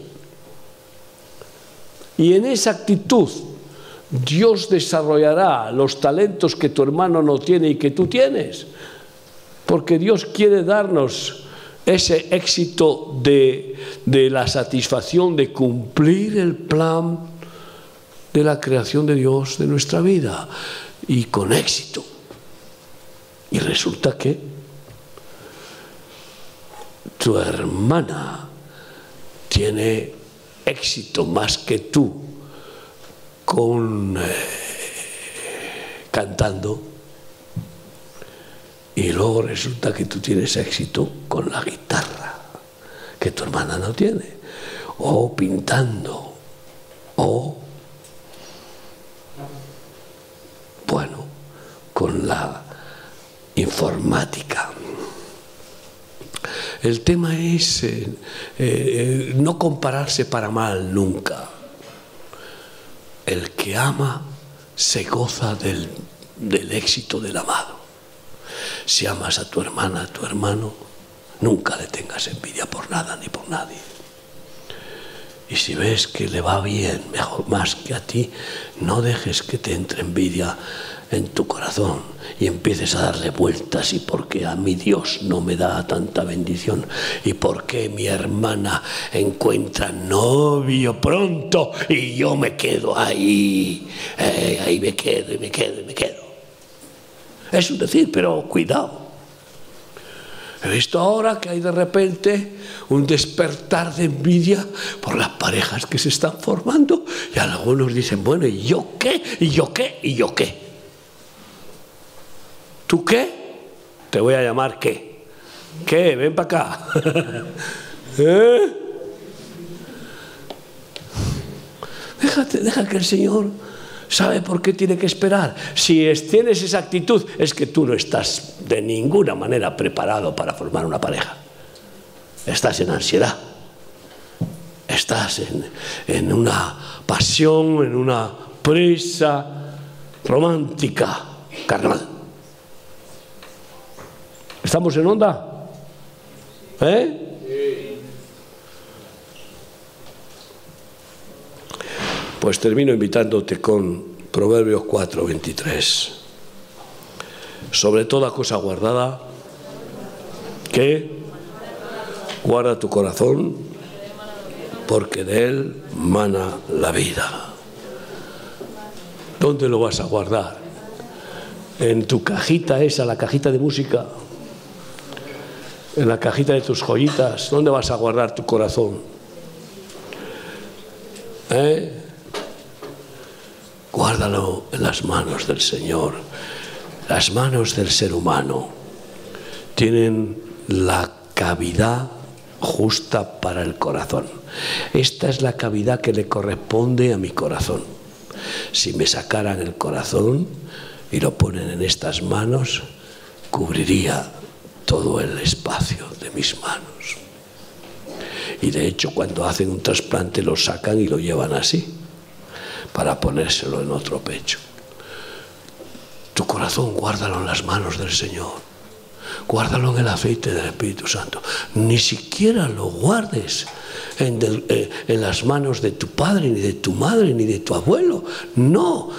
Y en esa actitud Dios desarrollará los talentos que tu hermano no tiene y que tú tienes. Porque Dios quiere darnos ese éxito de, la satisfacción de cumplir el plan de la creación de Dios de nuestra vida y con éxito. Y resulta que tu hermana tiene éxito más que tú con eh, cantando. Y luego resulta que tú tienes éxito con la guitarra, que tu hermana no tiene, o pintando, o, bueno, con la informática. El tema es eh, eh, no compararse para mal nunca. El que ama se goza del, del éxito del amado. Si amas a tu hermana, a tu hermano, nunca le tengas envidia por nada ni por nadie. Y si ves que le va bien, mejor más que a ti, no dejes que te entre envidia en tu corazón y empieces a darle vueltas y por qué a mi Dios no me da tanta bendición y por qué mi hermana encuentra novio pronto y yo me quedo ahí, eh, ahí me quedo y me quedo y me quedo. Es un decir, pero cuidado. He visto ahora que hay de repente un despertar de envidia por las parejas que se están formando y algunos dicen, bueno, ¿y yo qué? ¿Y yo qué? ¿Y yo qué? ¿Tú qué? Te voy a llamar qué. ¿Qué? Ven para acá. ¿Eh? Déjate, deja que el Señor sabe por qué tiene que esperar. Si tienes esa actitud, es que tú no estás de ninguna manera preparado para formar una pareja. Estás en ansiedad. Estás en, en una pasión, en una prisa romántica, carnal. ¿Estamos en onda? ¿Eh? Pues termino invitándote con Proverbios 4, 23. Sobre toda cosa guardada, que guarda tu corazón, porque de él mana la vida. ¿Dónde lo vas a guardar? En tu cajita esa, la cajita de música, en la cajita de tus joyitas, ¿dónde vas a guardar tu corazón? ¿Eh? Guárdalo en las manos del Señor. Las manos del ser humano tienen la cavidad justa para el corazón. Esta es la cavidad que le corresponde a mi corazón. Si me sacaran el corazón y lo ponen en estas manos, cubriría todo el espacio de mis manos. Y de hecho cuando hacen un trasplante lo sacan y lo llevan así para ponérselo en otro pecho. Tu corazón guárdalo en las manos del Señor. Guárdalo en el aceite del Espíritu Santo. Ni siquiera lo guardes en, eh, las manos de tu padre, ni de tu madre, ni de tu abuelo. No,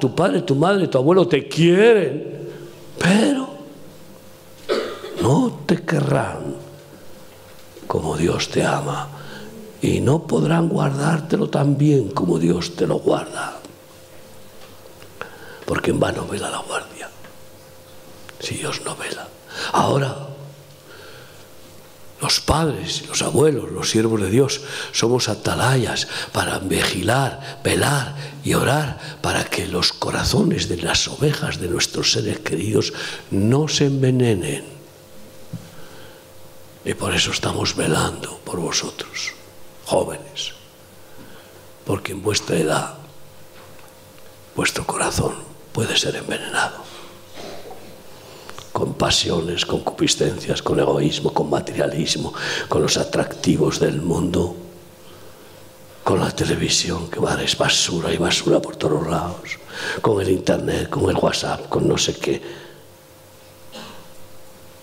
tu padre, tu madre, tu abuelo te quieren, pero no te querrán como Dios te ama y no podrán guardártelo tan bien como Dios te lo guarda. Porque en vano vela la guardia, si Dios no vela. Ahora, los padres, los abuelos, los siervos de Dios, somos atalayas para vigilar, velar y orar para que los corazones de las ovejas de nuestros seres queridos no se envenenen. Y por eso estamos velando por vosotros jóvenes, porque en vuestra edad vuestro corazón puede ser envenenado. Con pasiones, con concupiscencias, con egoísmo, con materialismo, con los atractivos del mundo, con la televisión que va es basura y basura por todos lados, con el internet, con el WhatsApp, con no sé qué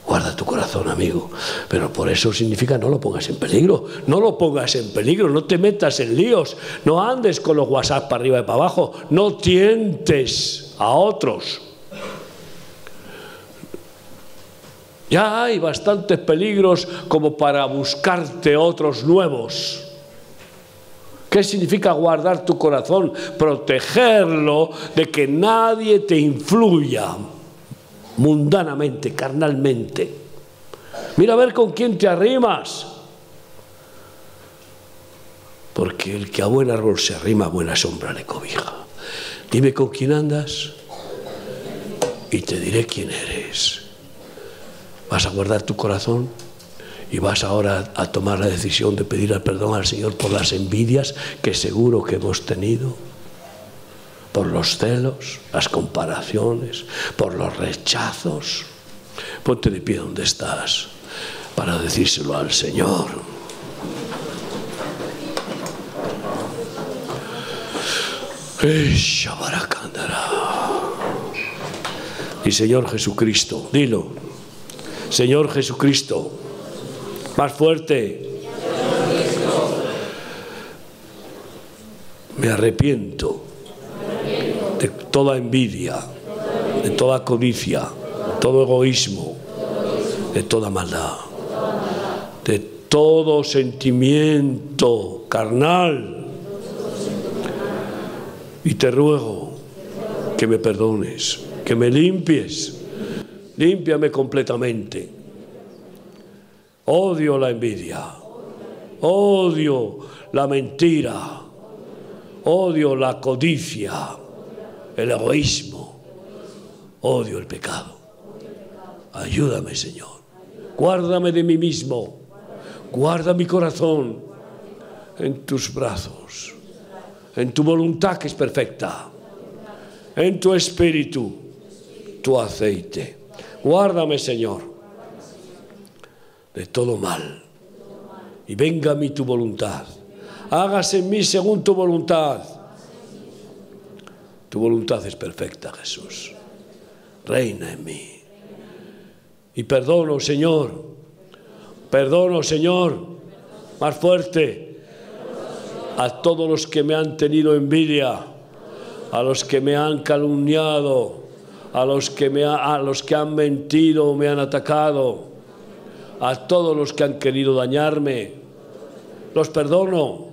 Guarda tu corazón, amigo. Pero por eso significa no lo pongas en peligro. No lo pongas en peligro, no te metas en líos. No andes con los WhatsApp para arriba y para abajo. No tientes a otros. Ya hay bastantes peligros como para buscarte otros nuevos. ¿Qué significa guardar tu corazón? Protegerlo de que nadie te influya mundanamente, carnalmente. Mira a ver con quién te arrimas. Porque el que a buen árbol se arrima, buena sombra le cobija. Dime con quién andas y te diré quién eres. ¿Vas a guardar tu corazón? y vas ahora a tomar la decisión de pedir el perdón al Señor por las envidias que seguro que hemos tenido. Por los celos, las comparaciones, por los rechazos. Ponte de pie donde estás para decírselo al Señor. Y Señor Jesucristo, dilo. Señor Jesucristo, más fuerte. Me arrepiento de toda envidia, de toda codicia, de todo egoísmo, de toda maldad, de todo sentimiento carnal. Y te ruego que me perdones, que me limpies, límpiame completamente. Odio la envidia, odio la mentira, odio la codicia, el egoísmo, odio el pecado. Ayúdame, Señor. Guárdame de mí mismo. Guarda mi corazón en tus brazos, en tu voluntad que es perfecta, en tu espíritu, tu aceite. Guárdame, Señor, de todo mal. Y venga a mí tu voluntad. Hágase en mí según tu voluntad. Tu voluntad es perfecta, Jesús. Reina en mí. Y perdono, Señor. Perdono, Señor. Más fuerte. A todos los que me han tenido envidia. A los que me han calumniado. A los que, me a los que han mentido o me han atacado. A todos los que han querido dañarme. Los perdono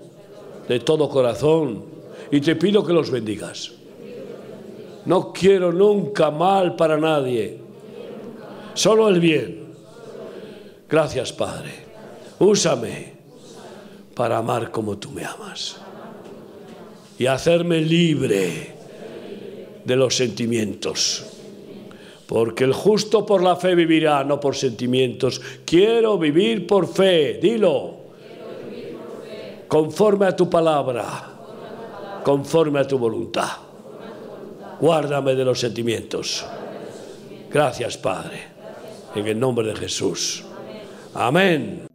de todo corazón. Y te pido que los bendigas. No quiero nunca mal para nadie solo el bien. Gracias, Padre. Úsame para amar como tú me amas y hacerme libre de los sentimientos. Porque el justo por la fe vivirá, no por sentimientos. Quiero vivir por fe, dilo. Conforme a tu palabra, conforme a tu voluntad. Guárdame de los sentimientos. Gracias, Padre en el nombre de Jesús. Amén.